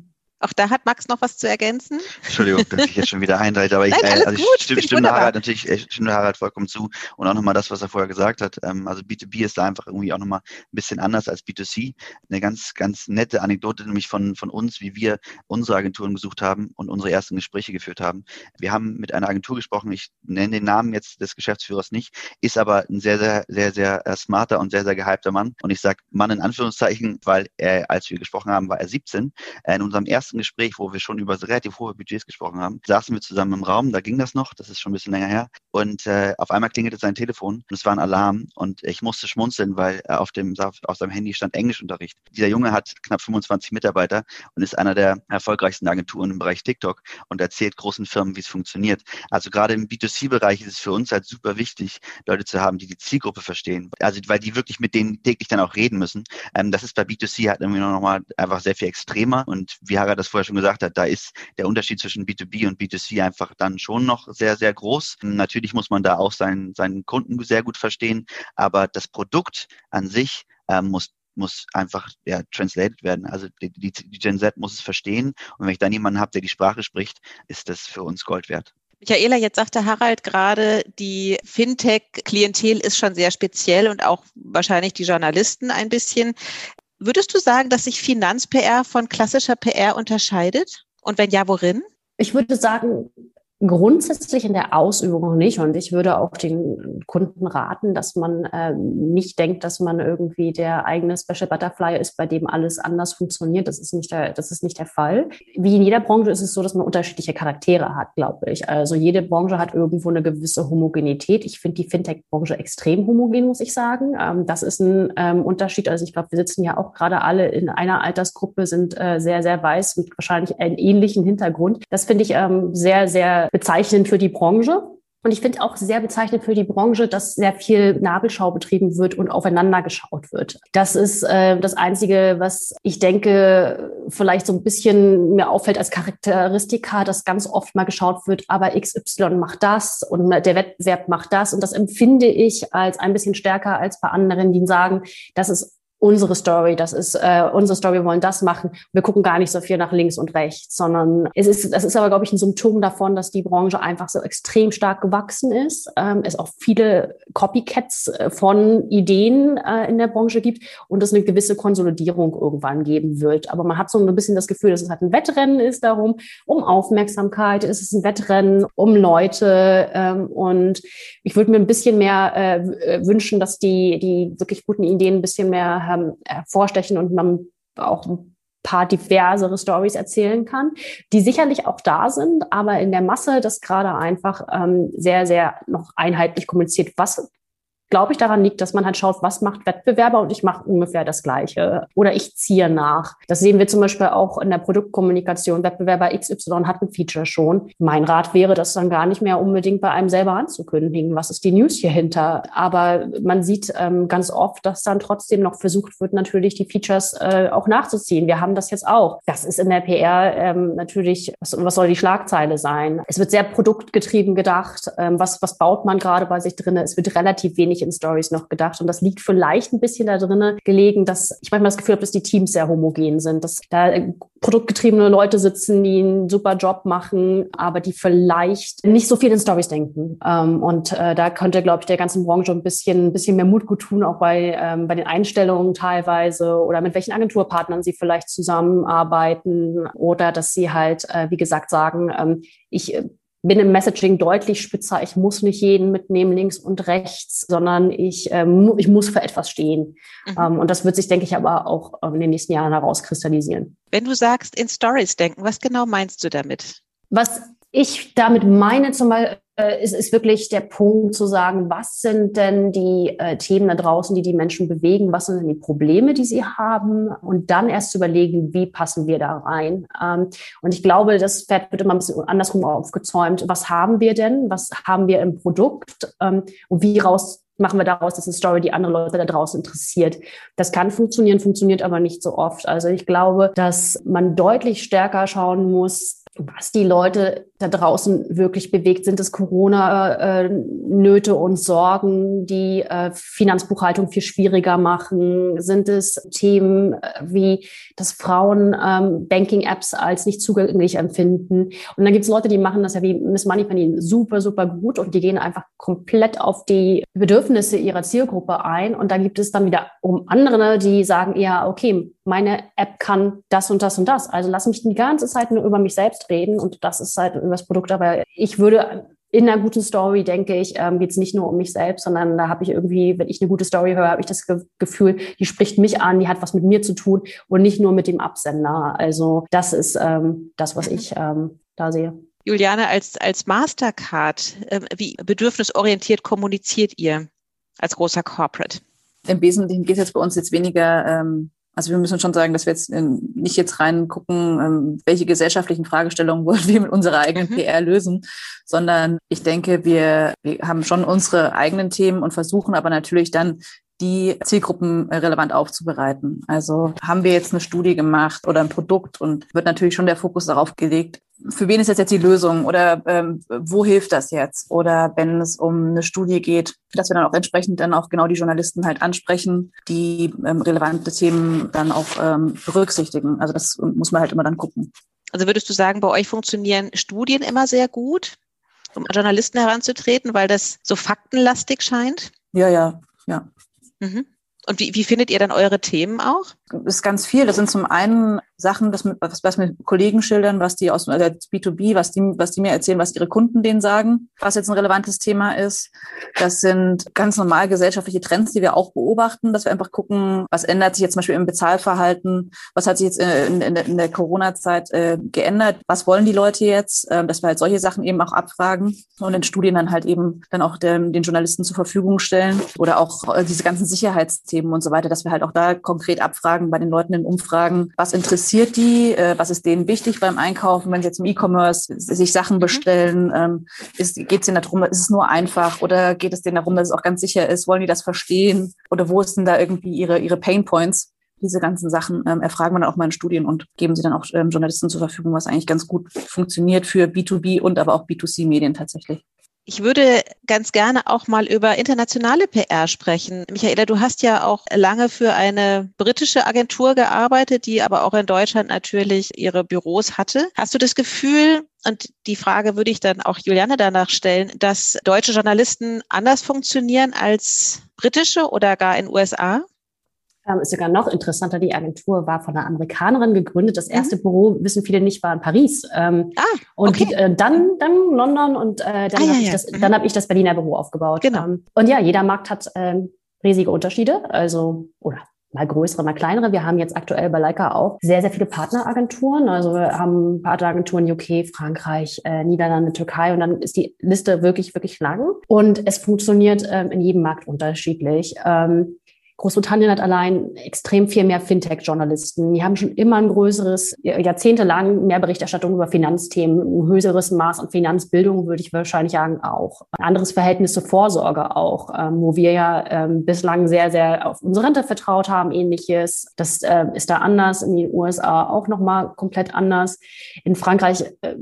Auch da hat Max noch was zu ergänzen. Entschuldigung, dass ich jetzt schon wieder einleite, aber ich, Nein, äh, also ich stimme, stimme Harald natürlich, ich stimme Harald vollkommen zu und auch nochmal das, was er vorher gesagt hat. Ähm, also B2B ist da einfach irgendwie auch nochmal ein bisschen anders als B2C. Eine ganz, ganz nette Anekdote nämlich von, von uns, wie wir unsere Agenturen gesucht haben und unsere ersten Gespräche geführt haben. Wir haben mit einer Agentur gesprochen, ich nenne den Namen jetzt des Geschäftsführers nicht, ist aber ein sehr, sehr, sehr, sehr äh, smarter und sehr, sehr gehypter Mann. Und ich sage Mann in Anführungszeichen, weil er, als wir gesprochen haben, war er 17. Äh, in unserem ersten ersten Gespräch, wo wir schon über relativ hohe Budgets gesprochen haben, saßen wir zusammen im Raum, da ging das noch, das ist schon ein bisschen länger her. Und äh, auf einmal klingelte sein Telefon und es war ein Alarm und ich musste schmunzeln, weil äh, auf dem auf seinem Handy stand Englischunterricht. Dieser Junge hat knapp 25 Mitarbeiter und ist einer der erfolgreichsten Agenturen im Bereich TikTok und erzählt großen Firmen, wie es funktioniert. Also gerade im B2C-Bereich ist es für uns halt super wichtig, Leute zu haben, die die Zielgruppe verstehen. Also weil die wirklich mit denen täglich dann auch reden müssen. Ähm, das ist bei B2C halt irgendwie noch mal einfach sehr viel extremer und wie Harald das vorher schon gesagt hat, da ist der Unterschied zwischen B2B und B2C einfach dann schon noch sehr, sehr groß. Natürlich muss man da auch seinen, seinen Kunden sehr gut verstehen, aber das Produkt an sich äh, muss muss einfach ja, translated werden. Also die, die, Gen Z muss es verstehen. Und wenn ich dann jemanden habe, der die Sprache spricht, ist das für uns Gold wert. Michaela, jetzt sagte Harald gerade, die Fintech-Klientel ist schon sehr speziell und auch wahrscheinlich die Journalisten ein bisschen. Würdest du sagen, dass sich Finanz-PR von klassischer PR unterscheidet? Und wenn ja, worin? Ich würde sagen, Grundsätzlich in der Ausübung nicht. Und ich würde auch den Kunden raten, dass man äh, nicht denkt, dass man irgendwie der eigene Special Butterfly ist, bei dem alles anders funktioniert. Das ist nicht der, das ist nicht der Fall. Wie in jeder Branche ist es so, dass man unterschiedliche Charaktere hat, glaube ich. Also jede Branche hat irgendwo eine gewisse Homogenität. Ich finde die Fintech-Branche extrem homogen, muss ich sagen. Ähm, das ist ein ähm, Unterschied. Also ich glaube, wir sitzen ja auch gerade alle in einer Altersgruppe, sind äh, sehr, sehr weiß mit wahrscheinlich einem ähnlichen Hintergrund. Das finde ich ähm, sehr, sehr bezeichnend für die Branche. Und ich finde auch sehr bezeichnend für die Branche, dass sehr viel Nabelschau betrieben wird und aufeinander geschaut wird. Das ist äh, das Einzige, was ich denke, vielleicht so ein bisschen mir auffällt als Charakteristika, dass ganz oft mal geschaut wird, aber XY macht das und der Wettbewerb macht das. Und das empfinde ich als ein bisschen stärker als bei anderen, die sagen, das ist unsere Story, das ist äh, unsere Story, wir wollen das machen. Wir gucken gar nicht so viel nach links und rechts, sondern es ist, das ist aber, glaube ich, ein Symptom davon, dass die Branche einfach so extrem stark gewachsen ist. Ähm, es auch viele Copycats äh, von Ideen äh, in der Branche gibt und es eine gewisse Konsolidierung irgendwann geben wird. Aber man hat so ein bisschen das Gefühl, dass es halt ein Wettrennen ist darum, um Aufmerksamkeit, es ist ein Wettrennen um Leute ähm, und ich würde mir ein bisschen mehr äh, wünschen, dass die, die wirklich guten Ideen ein bisschen mehr ähm, hervorstechen und man auch ein paar diversere Stories erzählen kann, die sicherlich auch da sind, aber in der Masse das gerade einfach ähm, sehr, sehr noch einheitlich kommuniziert, was glaube ich, daran liegt, dass man halt schaut, was macht Wettbewerber und ich mache ungefähr das Gleiche oder ich ziehe nach. Das sehen wir zum Beispiel auch in der Produktkommunikation. Wettbewerber XY hat ein Feature schon. Mein Rat wäre, das dann gar nicht mehr unbedingt bei einem selber anzukündigen. Was ist die News hier hinter? Aber man sieht ähm, ganz oft, dass dann trotzdem noch versucht wird, natürlich die Features äh, auch nachzuziehen. Wir haben das jetzt auch. Das ist in der PR ähm, natürlich, was, was soll die Schlagzeile sein? Es wird sehr produktgetrieben gedacht. Ähm, was, was baut man gerade bei sich drin? Es wird relativ wenig nicht in Stories noch gedacht. Und das liegt vielleicht ein bisschen da drinnen gelegen, dass ich manchmal das Gefühl habe, dass die Teams sehr homogen sind, dass da produktgetriebene Leute sitzen, die einen super Job machen, aber die vielleicht nicht so viel in Stories denken. Ähm, und äh, da könnte, glaube ich, der ganzen Branche ein bisschen, ein bisschen mehr Mut gut tun, auch bei, ähm, bei den Einstellungen teilweise oder mit welchen Agenturpartnern sie vielleicht zusammenarbeiten oder dass sie halt, äh, wie gesagt, sagen, ähm, ich äh, bin im Messaging deutlich spitzer. Ich muss nicht jeden mitnehmen, links und rechts, sondern ich, ähm, ich muss für etwas stehen. Mhm. Ähm, und das wird sich, denke ich, aber auch in den nächsten Jahren herauskristallisieren. Wenn du sagst, in Stories denken, was genau meinst du damit? Was ich damit meine, zum Beispiel, äh, ist, ist wirklich der Punkt zu sagen, was sind denn die äh, Themen da draußen, die die Menschen bewegen? Was sind denn die Probleme, die sie haben? Und dann erst zu überlegen, wie passen wir da rein? Ähm, und ich glaube, das Pferd wird immer ein bisschen andersrum aufgezäumt. Was haben wir denn? Was haben wir im Produkt? Ähm, und wie raus machen wir daraus, dass eine Story die andere Leute da draußen interessiert. Das kann funktionieren, funktioniert aber nicht so oft. Also ich glaube, dass man deutlich stärker schauen muss, was die Leute da draußen wirklich bewegt. Sind es Corona-Nöte und Sorgen, die äh, Finanzbuchhaltung viel schwieriger machen? Sind es Themen äh, wie, dass Frauen ähm, Banking-Apps als nicht zugänglich empfinden? Und dann gibt es Leute, die machen das ja wie Miss Moneypenny super, super gut und die gehen einfach komplett auf die Bedürfnisse ihrer Zielgruppe ein. Und da gibt es dann wieder um andere, die sagen eher, okay, meine App kann das und das und das. Also lass mich die ganze Zeit nur über mich selbst reden und das ist halt über das Produkt. Aber ich würde in einer guten Story, denke ich, ähm, geht es nicht nur um mich selbst, sondern da habe ich irgendwie, wenn ich eine gute Story höre, habe ich das Ge Gefühl, die spricht mich an, die hat was mit mir zu tun und nicht nur mit dem Absender. Also das ist ähm, das, was ich ähm, da sehe. Juliane, als, als Mastercard, äh, wie bedürfnisorientiert kommuniziert ihr als großer Corporate? Im Wesentlichen geht es jetzt bei uns jetzt weniger ähm, also wir müssen schon sagen, dass wir jetzt äh, nicht jetzt reingucken, ähm, welche gesellschaftlichen Fragestellungen wollen wir mit unserer eigenen mhm. PR lösen, sondern ich denke, wir, wir haben schon unsere eigenen Themen und versuchen aber natürlich dann die Zielgruppen relevant aufzubereiten. Also haben wir jetzt eine Studie gemacht oder ein Produkt und wird natürlich schon der Fokus darauf gelegt, für wen ist das jetzt die Lösung oder ähm, wo hilft das jetzt? Oder wenn es um eine Studie geht, dass wir dann auch entsprechend dann auch genau die Journalisten halt ansprechen, die ähm, relevante Themen dann auch ähm, berücksichtigen. Also das muss man halt immer dann gucken. Also würdest du sagen, bei euch funktionieren Studien immer sehr gut, um Journalisten heranzutreten, weil das so faktenlastig scheint? Ja, ja, ja. Mhm. Und wie, wie findet ihr dann eure Themen auch? Ist ganz viel. Das sind zum einen Sachen, das mit, was, was mit Kollegen schildern, was die aus also B2B, was die, was die mir erzählen, was ihre Kunden denen sagen, was jetzt ein relevantes Thema ist. Das sind ganz normal gesellschaftliche Trends, die wir auch beobachten, dass wir einfach gucken, was ändert sich jetzt zum Beispiel im Bezahlverhalten, was hat sich jetzt äh, in, in, in der Corona-Zeit äh, geändert, was wollen die Leute jetzt, äh, dass wir halt solche Sachen eben auch abfragen und in Studien dann halt eben dann auch den, den Journalisten zur Verfügung stellen oder auch äh, diese ganzen Sicherheitsthemen und so weiter, dass wir halt auch da konkret abfragen bei den Leuten in Umfragen, was interessiert interessiert die? Äh, was ist denen wichtig beim Einkaufen, wenn sie jetzt im E-Commerce sich Sachen mhm. bestellen? Ähm, geht es denen darum, ist es nur einfach oder geht es denen darum, dass es auch ganz sicher ist? Wollen die das verstehen? Oder wo ist denn da irgendwie ihre, ihre Pain Points? Diese ganzen Sachen ähm, erfragen wir dann auch mal in Studien und geben sie dann auch ähm, Journalisten zur Verfügung, was eigentlich ganz gut funktioniert für B2B und aber auch B2C-Medien tatsächlich. Ich würde ganz gerne auch mal über internationale PR sprechen. Michaela, du hast ja auch lange für eine britische Agentur gearbeitet, die aber auch in Deutschland natürlich ihre Büros hatte. Hast du das Gefühl, und die Frage würde ich dann auch Juliane danach stellen, dass deutsche Journalisten anders funktionieren als britische oder gar in USA? Ähm, ist sogar noch interessanter. Die Agentur war von einer Amerikanerin gegründet. Das erste mhm. Büro, wissen viele nicht, war in Paris. Ähm, ah, okay. Und äh, dann, dann London und äh, dann ah, habe ja, ich, ja. das, mhm. dann hab ich das Berliner Büro aufgebaut. Genau. Ähm, und ja, jeder Markt hat ähm, riesige Unterschiede. Also, oder mal größere, mal kleinere. Wir haben jetzt aktuell bei Leica auch sehr, sehr viele Partneragenturen. Also wir haben Partneragenturen UK, Frankreich, äh, Niederlande, Türkei und dann ist die Liste wirklich, wirklich lang. Und es funktioniert ähm, in jedem Markt unterschiedlich. Ähm, Großbritannien hat allein extrem viel mehr Fintech-Journalisten. Die haben schon immer ein größeres, jahrzehntelang mehr Berichterstattung über Finanzthemen, ein höheres Maß an Finanzbildung, würde ich wahrscheinlich sagen, auch. Ein anderes Verhältnis zur Vorsorge auch, ähm, wo wir ja ähm, bislang sehr, sehr auf unsere Rente vertraut haben, ähnliches. Das äh, ist da anders, in den USA auch nochmal komplett anders. In Frankreich äh,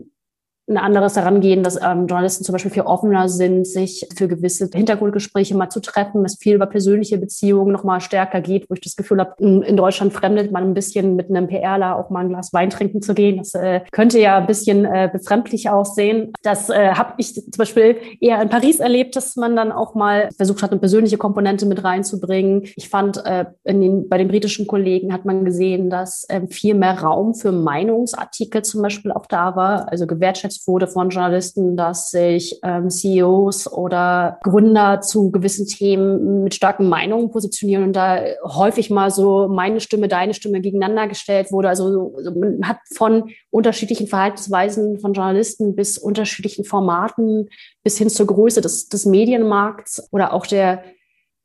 ein anderes Herangehen, dass ähm, Journalisten zum Beispiel viel offener sind, sich für gewisse Hintergrundgespräche mal zu treffen, es viel über persönliche Beziehungen noch mal stärker geht, wo ich das Gefühl habe, in Deutschland fremdet man ein bisschen mit einem PRler auch mal ein Glas Wein trinken zu gehen. Das äh, könnte ja ein bisschen äh, befremdlich aussehen. Das äh, habe ich zum Beispiel eher in Paris erlebt, dass man dann auch mal versucht hat, eine persönliche Komponente mit reinzubringen. Ich fand, äh, in den, bei den britischen Kollegen hat man gesehen, dass äh, viel mehr Raum für Meinungsartikel zum Beispiel auch da war, also gewertschätzt unterstützt wurde von Journalisten, dass sich ähm, CEOs oder Gründer zu gewissen Themen mit starken Meinungen positionieren und da häufig mal so meine Stimme, deine Stimme gegeneinander gestellt wurde. Also man hat von unterschiedlichen Verhaltensweisen von Journalisten bis unterschiedlichen Formaten bis hin zur Größe des, des Medienmarkts oder auch der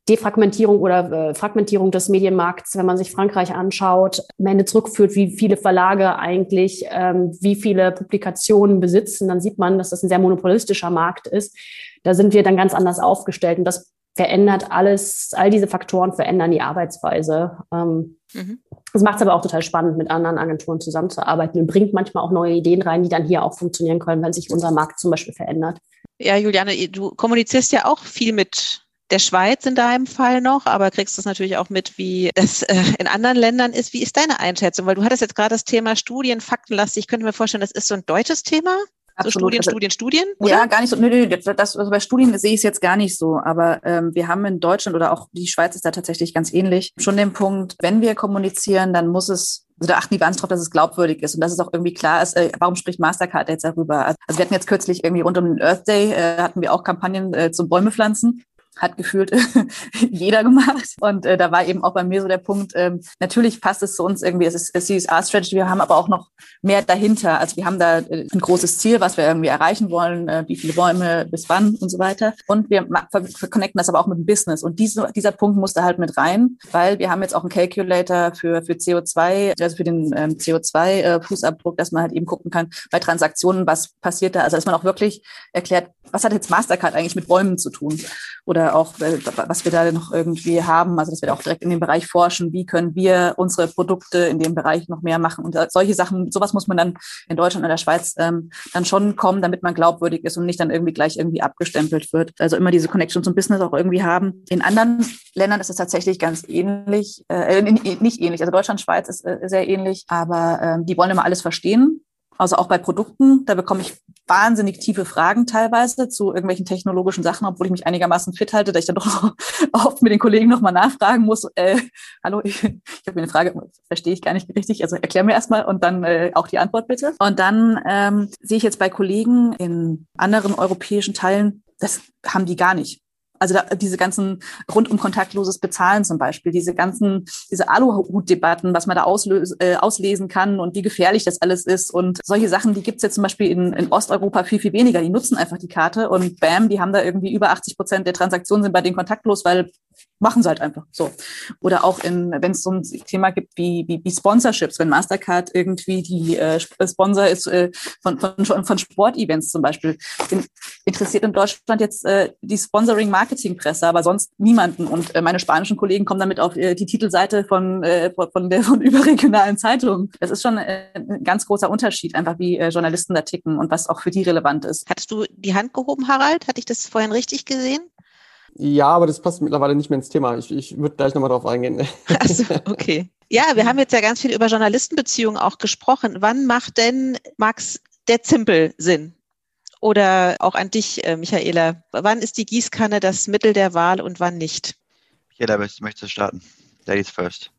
Defragmentierung oder äh, Fragmentierung des Medienmarkts, wenn man sich Frankreich anschaut, am Ende zurückführt, wie viele Verlage eigentlich ähm, wie viele Publikationen besitzen, dann sieht man, dass das ein sehr monopolistischer Markt ist. Da sind wir dann ganz anders aufgestellt und das verändert alles, all diese Faktoren verändern die Arbeitsweise. Ähm, mhm. Das macht es aber auch total spannend, mit anderen Agenturen zusammenzuarbeiten und bringt manchmal auch neue Ideen rein, die dann hier auch funktionieren können, wenn sich unser Markt zum Beispiel verändert. Ja, Juliane, du kommunizierst ja auch viel mit der Schweiz in deinem Fall noch, aber kriegst du natürlich auch mit, wie das äh, in anderen Ländern ist. Wie ist deine Einschätzung? Weil du hattest jetzt gerade das Thema Studien, faktenlastig. Ich könnte mir vorstellen, das ist so ein deutsches Thema. So Studien, also, Studien, Studien? Oder? Ja, gar nicht so. Nö, nö, das, also bei Studien sehe ich es jetzt gar nicht so. Aber ähm, wir haben in Deutschland oder auch die Schweiz ist da tatsächlich ganz ähnlich. Schon den Punkt, wenn wir kommunizieren, dann muss es also da achten die wahnsinnig drauf, dass es glaubwürdig ist und dass es auch irgendwie klar ist, äh, warum spricht Mastercard jetzt darüber? Also wir hatten jetzt kürzlich irgendwie rund um den Earth Day, äh, hatten wir auch Kampagnen äh, zum Bäume pflanzen hat gefühlt jeder gemacht. Und äh, da war eben auch bei mir so der Punkt, ähm, natürlich passt es zu uns irgendwie, es ist CSR-Strategy, wir haben aber auch noch mehr dahinter. Also wir haben da äh, ein großes Ziel, was wir irgendwie erreichen wollen, äh, wie viele Bäume, bis wann und so weiter. Und wir connecten das aber auch mit dem Business. Und diese, dieser Punkt musste halt mit rein, weil wir haben jetzt auch einen Calculator für, für CO2, also für den ähm, CO2-Fußabdruck, äh, dass man halt eben gucken kann bei Transaktionen, was passiert da. Also dass man auch wirklich erklärt, was hat jetzt Mastercard eigentlich mit Bäumen zu tun? Oder oder auch, was wir da noch irgendwie haben, also dass wir auch direkt in dem Bereich forschen, wie können wir unsere Produkte in dem Bereich noch mehr machen. Und solche Sachen, sowas muss man dann in Deutschland und der Schweiz ähm, dann schon kommen, damit man glaubwürdig ist und nicht dann irgendwie gleich irgendwie abgestempelt wird. Also immer diese Connection zum Business auch irgendwie haben. In anderen Ländern ist es tatsächlich ganz ähnlich, äh, nicht ähnlich. Also Deutschland, Schweiz ist äh, sehr ähnlich, aber äh, die wollen immer alles verstehen also auch bei Produkten, da bekomme ich wahnsinnig tiefe Fragen teilweise zu irgendwelchen technologischen Sachen, obwohl ich mich einigermaßen fit halte, da ich dann doch oft mit den Kollegen nochmal nachfragen muss. Äh, hallo, ich, ich habe mir eine Frage, verstehe ich gar nicht richtig. Also erklär mir erstmal und dann äh, auch die Antwort bitte. Und dann ähm, sehe ich jetzt bei Kollegen in anderen europäischen Teilen, das haben die gar nicht. Also da, diese ganzen rund um kontaktloses Bezahlen zum Beispiel, diese ganzen, diese Aluhut-Debatten, was man da auslös, äh, auslesen kann und wie gefährlich das alles ist. Und solche Sachen, die gibt's jetzt zum Beispiel in, in Osteuropa viel, viel weniger. Die nutzen einfach die Karte und bam, die haben da irgendwie über 80 Prozent der Transaktionen sind bei denen kontaktlos, weil machen sie halt einfach so. Oder auch in, wenn es so ein Thema gibt wie, wie, wie Sponsorships, wenn Mastercard irgendwie die äh, Sponsor ist äh, von, von, von Sportevents zum Beispiel, in, interessiert in Deutschland jetzt äh, die Sponsoring-Marketing-Presse, aber sonst niemanden. Und äh, meine spanischen Kollegen kommen damit auf äh, die Titelseite von, äh, von der von überregionalen Zeitungen. Das ist schon äh, ein ganz großer Unterschied, einfach wie äh, Journalisten da ticken und was auch für die relevant ist. Hattest du die Hand gehoben, Harald? Hatte ich das vorhin richtig gesehen? Ja, aber das passt mittlerweile nicht mehr ins Thema. Ich, ich würde gleich nochmal drauf eingehen. Also, okay. Ja, wir haben jetzt ja ganz viel über Journalistenbeziehungen auch gesprochen. Wann macht denn, Max, der Zimpel Sinn? Oder auch an dich, äh, Michaela. Wann ist die Gießkanne das Mittel der Wahl und wann nicht? Michaela, möchtest du starten? Ladies first.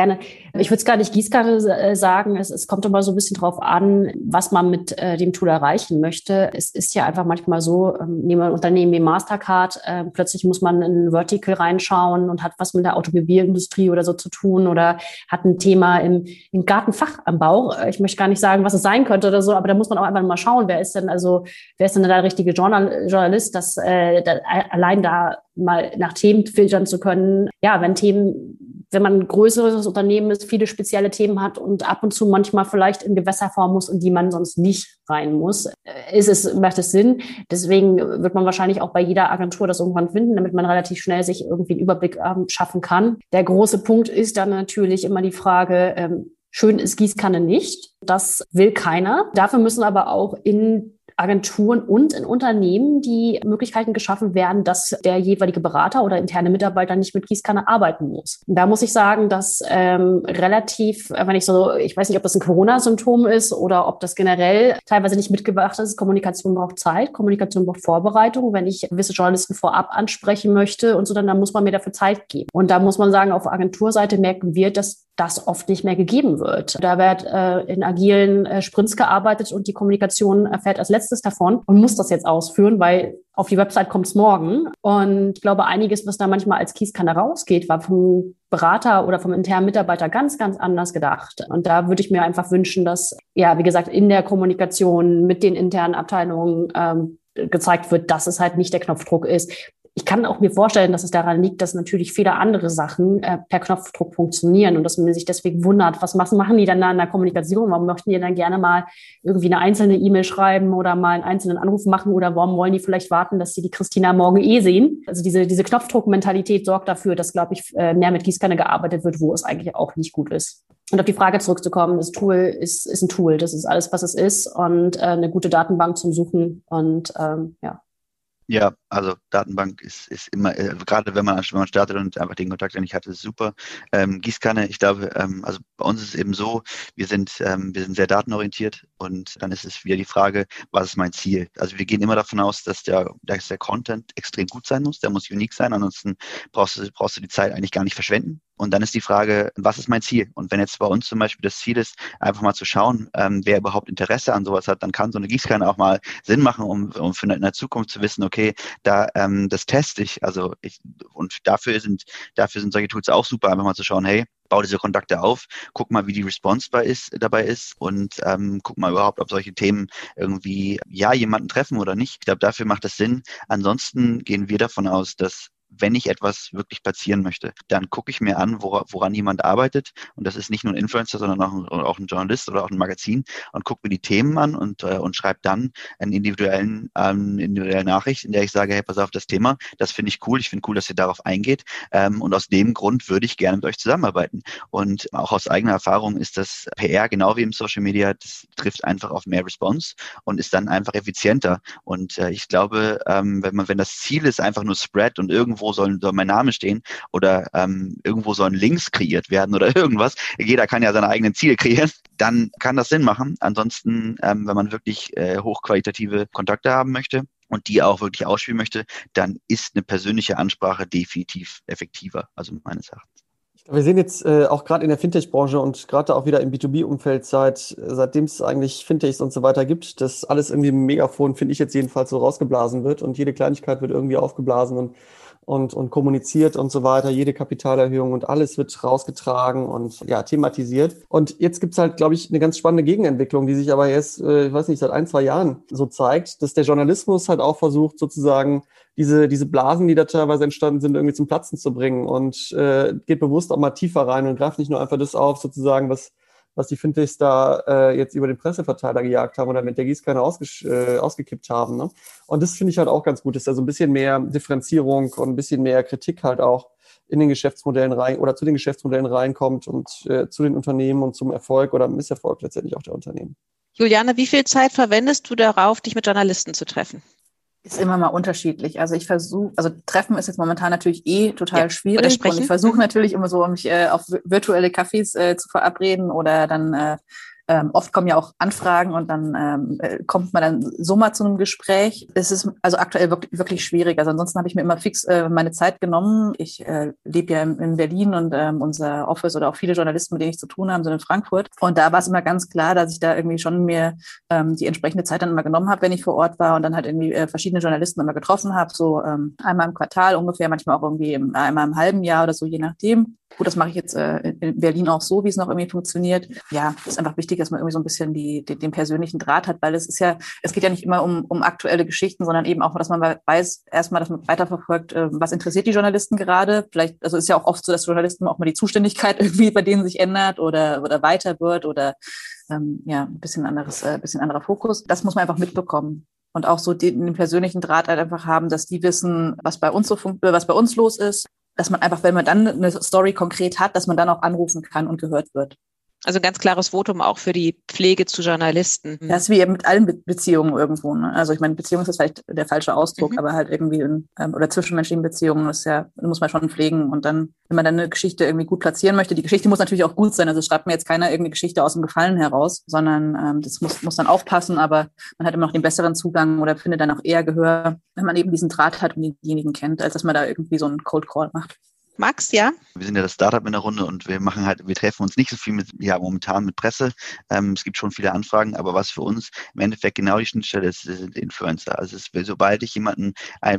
Gerne. Ich würde es gar nicht Gießkanne äh, sagen. Es, es, kommt immer so ein bisschen drauf an, was man mit äh, dem Tool erreichen möchte. Es ist ja einfach manchmal so, ähm, nehmen wir ein Unternehmen wie Mastercard, äh, plötzlich muss man in ein Vertical reinschauen und hat was mit der Automobilindustrie oder so zu tun oder hat ein Thema im, im Gartenfachanbau. Ich möchte gar nicht sagen, was es sein könnte oder so, aber da muss man auch einfach mal schauen, wer ist denn also, wer ist denn der richtige Journal Journalist, dass äh, da, allein da mal nach Themen filtern zu können. Ja, wenn Themen wenn man ein größeres Unternehmen ist, viele spezielle Themen hat und ab und zu manchmal vielleicht in Gewässerform muss und die man sonst nicht rein muss, äh, ist es, macht es Sinn. Deswegen wird man wahrscheinlich auch bei jeder Agentur das irgendwann finden, damit man relativ schnell sich irgendwie einen Überblick ähm, schaffen kann. Der große Punkt ist dann natürlich immer die Frage, ähm, schön ist Gießkanne nicht. Das will keiner. Dafür müssen aber auch in Agenturen und in Unternehmen die Möglichkeiten geschaffen werden, dass der jeweilige Berater oder interne Mitarbeiter nicht mit Gießkanne arbeiten muss. Da muss ich sagen, dass ähm, relativ, wenn ich so, ich weiß nicht, ob das ein Corona-Symptom ist oder ob das generell teilweise nicht mitgebracht ist. Kommunikation braucht Zeit, Kommunikation braucht Vorbereitung. Wenn ich gewisse Journalisten vorab ansprechen möchte und so, dann, dann muss man mir dafür Zeit geben. Und da muss man sagen, auf Agenturseite merken wir, dass das oft nicht mehr gegeben wird. Da wird äh, in agilen äh, Sprints gearbeitet und die Kommunikation erfährt als letztes davon und muss das jetzt ausführen, weil auf die Website kommt es morgen. Und ich glaube, einiges, was da manchmal als Kieskanne rausgeht, war vom Berater oder vom internen Mitarbeiter ganz, ganz anders gedacht. Und da würde ich mir einfach wünschen, dass, ja, wie gesagt, in der Kommunikation mit den internen Abteilungen ähm, gezeigt wird, dass es halt nicht der Knopfdruck ist ich kann auch mir vorstellen, dass es daran liegt, dass natürlich viele andere Sachen äh, per Knopfdruck funktionieren und dass man sich deswegen wundert, was machen die dann da in der Kommunikation? Warum möchten die dann gerne mal irgendwie eine einzelne E-Mail schreiben oder mal einen einzelnen Anruf machen oder warum wollen die vielleicht warten, dass sie die Christina morgen eh sehen? Also diese, diese Knopfdruckmentalität sorgt dafür, dass, glaube ich, äh, mehr mit Gießkanne gearbeitet wird, wo es eigentlich auch nicht gut ist. Und auf die Frage zurückzukommen, das Tool ist, ist ein Tool, das ist alles, was es ist und äh, eine gute Datenbank zum Suchen und ähm, ja. Ja, also Datenbank ist, ist immer, äh, gerade wenn man, wenn man startet und einfach den Kontakt nicht hatte, ist super. Ähm, Gießkanne, ich glaube, ähm, also bei uns ist es eben so, wir sind, ähm, wir sind sehr datenorientiert und dann ist es wieder die Frage, was ist mein Ziel? Also wir gehen immer davon aus, dass der, dass der Content extrem gut sein muss, der muss unique sein, ansonsten brauchst du, brauchst du die Zeit eigentlich gar nicht verschwenden. Und dann ist die Frage, was ist mein Ziel? Und wenn jetzt bei uns zum Beispiel das Ziel ist, einfach mal zu schauen, ähm, wer überhaupt Interesse an sowas hat, dann kann so eine Gießkanne auch mal Sinn machen, um, um für in der Zukunft zu wissen, okay, da ähm, das teste ich. Also ich, und dafür sind dafür sind solche Tools auch super, einfach mal zu schauen, hey, bau diese Kontakte auf, guck mal, wie die Response bei ist, dabei ist und ähm, guck mal überhaupt, ob solche Themen irgendwie ja jemanden treffen oder nicht. Ich glaube, dafür macht es Sinn. Ansonsten gehen wir davon aus, dass wenn ich etwas wirklich platzieren möchte, dann gucke ich mir an, wora, woran jemand arbeitet. Und das ist nicht nur ein Influencer, sondern auch ein, auch ein Journalist oder auch ein Magazin und gucke mir die Themen an und, äh, und schreibe dann einen individuellen, ähm, individuelle Nachricht, in der ich sage, hey, pass auf das Thema, das finde ich cool, ich finde cool, dass ihr darauf eingeht. Ähm, und aus dem Grund würde ich gerne mit euch zusammenarbeiten. Und auch aus eigener Erfahrung ist das PR genau wie im Social Media, das trifft einfach auf mehr Response und ist dann einfach effizienter. Und äh, ich glaube, ähm, wenn man, wenn das Ziel ist, einfach nur Spread und irgendwo irgendwo soll, soll mein Name stehen oder ähm, irgendwo sollen Links kreiert werden oder irgendwas. Jeder kann ja seine eigenen Ziele kreieren. Dann kann das Sinn machen. Ansonsten, ähm, wenn man wirklich äh, hochqualitative Kontakte haben möchte, und die auch wirklich ausspielen möchte, dann ist eine persönliche Ansprache definitiv effektiver, also meines Erachtens. Wir sehen jetzt äh, auch gerade in der Fintech-Branche und gerade auch wieder im B2B-Umfeld, seit, seitdem es eigentlich Fintechs und so weiter gibt, dass alles irgendwie im Megafon, finde ich jetzt jedenfalls, so rausgeblasen wird und jede Kleinigkeit wird irgendwie aufgeblasen und und, und kommuniziert und so weiter. Jede Kapitalerhöhung und alles wird rausgetragen und ja, thematisiert. Und jetzt gibt's halt, glaube ich, eine ganz spannende Gegenentwicklung, die sich aber erst, äh, ich weiß nicht, seit ein, zwei Jahren so zeigt, dass der Journalismus halt auch versucht, sozusagen diese, diese Blasen, die da teilweise entstanden sind, irgendwie zum Platzen zu bringen und äh, geht bewusst auch mal tiefer rein und greift nicht nur einfach das auf, sozusagen, was, was die Fintechs da äh, jetzt über den Presseverteiler gejagt haben oder mit der Gießkanne ausge äh, ausgekippt haben. Ne? Und das finde ich halt auch ganz gut, dass da so ein bisschen mehr Differenzierung und ein bisschen mehr Kritik halt auch in den Geschäftsmodellen rein oder zu den Geschäftsmodellen reinkommt und äh, zu den Unternehmen und zum Erfolg oder Misserfolg letztendlich auch der Unternehmen. Juliane, wie viel Zeit verwendest du darauf, dich mit Journalisten zu treffen? Ist immer mal unterschiedlich. Also ich versuche, also Treffen ist jetzt momentan natürlich eh total ja, schwierig. Und ich versuche natürlich immer so, mich äh, auf virtuelle Cafés äh, zu verabreden oder dann äh, ähm, oft kommen ja auch Anfragen und dann ähm, äh, kommt man dann so mal zu einem Gespräch. Es ist also aktuell wirklich, wirklich schwierig. Also ansonsten habe ich mir immer fix äh, meine Zeit genommen. Ich äh, lebe ja in, in Berlin und ähm, unser Office oder auch viele Journalisten, mit denen ich zu tun habe, sind in Frankfurt. Und da war es immer ganz klar, dass ich da irgendwie schon mir ähm, die entsprechende Zeit dann immer genommen habe, wenn ich vor Ort war und dann halt irgendwie äh, verschiedene Journalisten immer getroffen habe, so ähm, einmal im Quartal ungefähr, manchmal auch irgendwie im, einmal im halben Jahr oder so, je nachdem. Gut, das mache ich jetzt äh, in Berlin auch so, wie es noch irgendwie funktioniert. Ja, ist einfach wichtig, dass man irgendwie so ein bisschen die, die, den persönlichen Draht hat, weil es ist ja, es geht ja nicht immer um, um aktuelle Geschichten, sondern eben auch, dass man weiß, erstmal, dass man weiterverfolgt, äh, was interessiert die Journalisten gerade. Vielleicht, also ist ja auch oft so, dass Journalisten auch mal die Zuständigkeit irgendwie bei denen sich ändert oder, oder weiter wird oder ähm, ja, ein bisschen anderes, äh, bisschen anderer Fokus. Das muss man einfach mitbekommen und auch so den, den persönlichen Draht halt einfach haben, dass die wissen, was bei uns so was bei uns los ist, dass man einfach, wenn man dann eine Story konkret hat, dass man dann auch anrufen kann und gehört wird. Also ein ganz klares Votum auch für die Pflege zu Journalisten. Das ist wie mit allen Be Beziehungen irgendwo. Ne? Also ich meine, Beziehung ist vielleicht der falsche Ausdruck, mhm. aber halt irgendwie in, ähm, oder zwischenmenschlichen Beziehungen ist ja, muss man schon pflegen. Und dann, wenn man dann eine Geschichte irgendwie gut platzieren möchte, die Geschichte muss natürlich auch gut sein. Also schreibt mir jetzt keiner irgendeine Geschichte aus dem Gefallen heraus, sondern ähm, das muss, muss dann aufpassen, aber man hat immer noch den besseren Zugang oder findet dann auch eher Gehör, wenn man eben diesen Draht hat und denjenigen kennt, als dass man da irgendwie so einen Cold Call macht. Max, ja? Wir sind ja das Startup in der Runde und wir machen halt, wir treffen uns nicht so viel mit, ja, momentan mit Presse. Ähm, es gibt schon viele Anfragen, aber was für uns im Endeffekt genau die Schnittstelle ist, sind Influencer. Also es, sobald ich jemanden,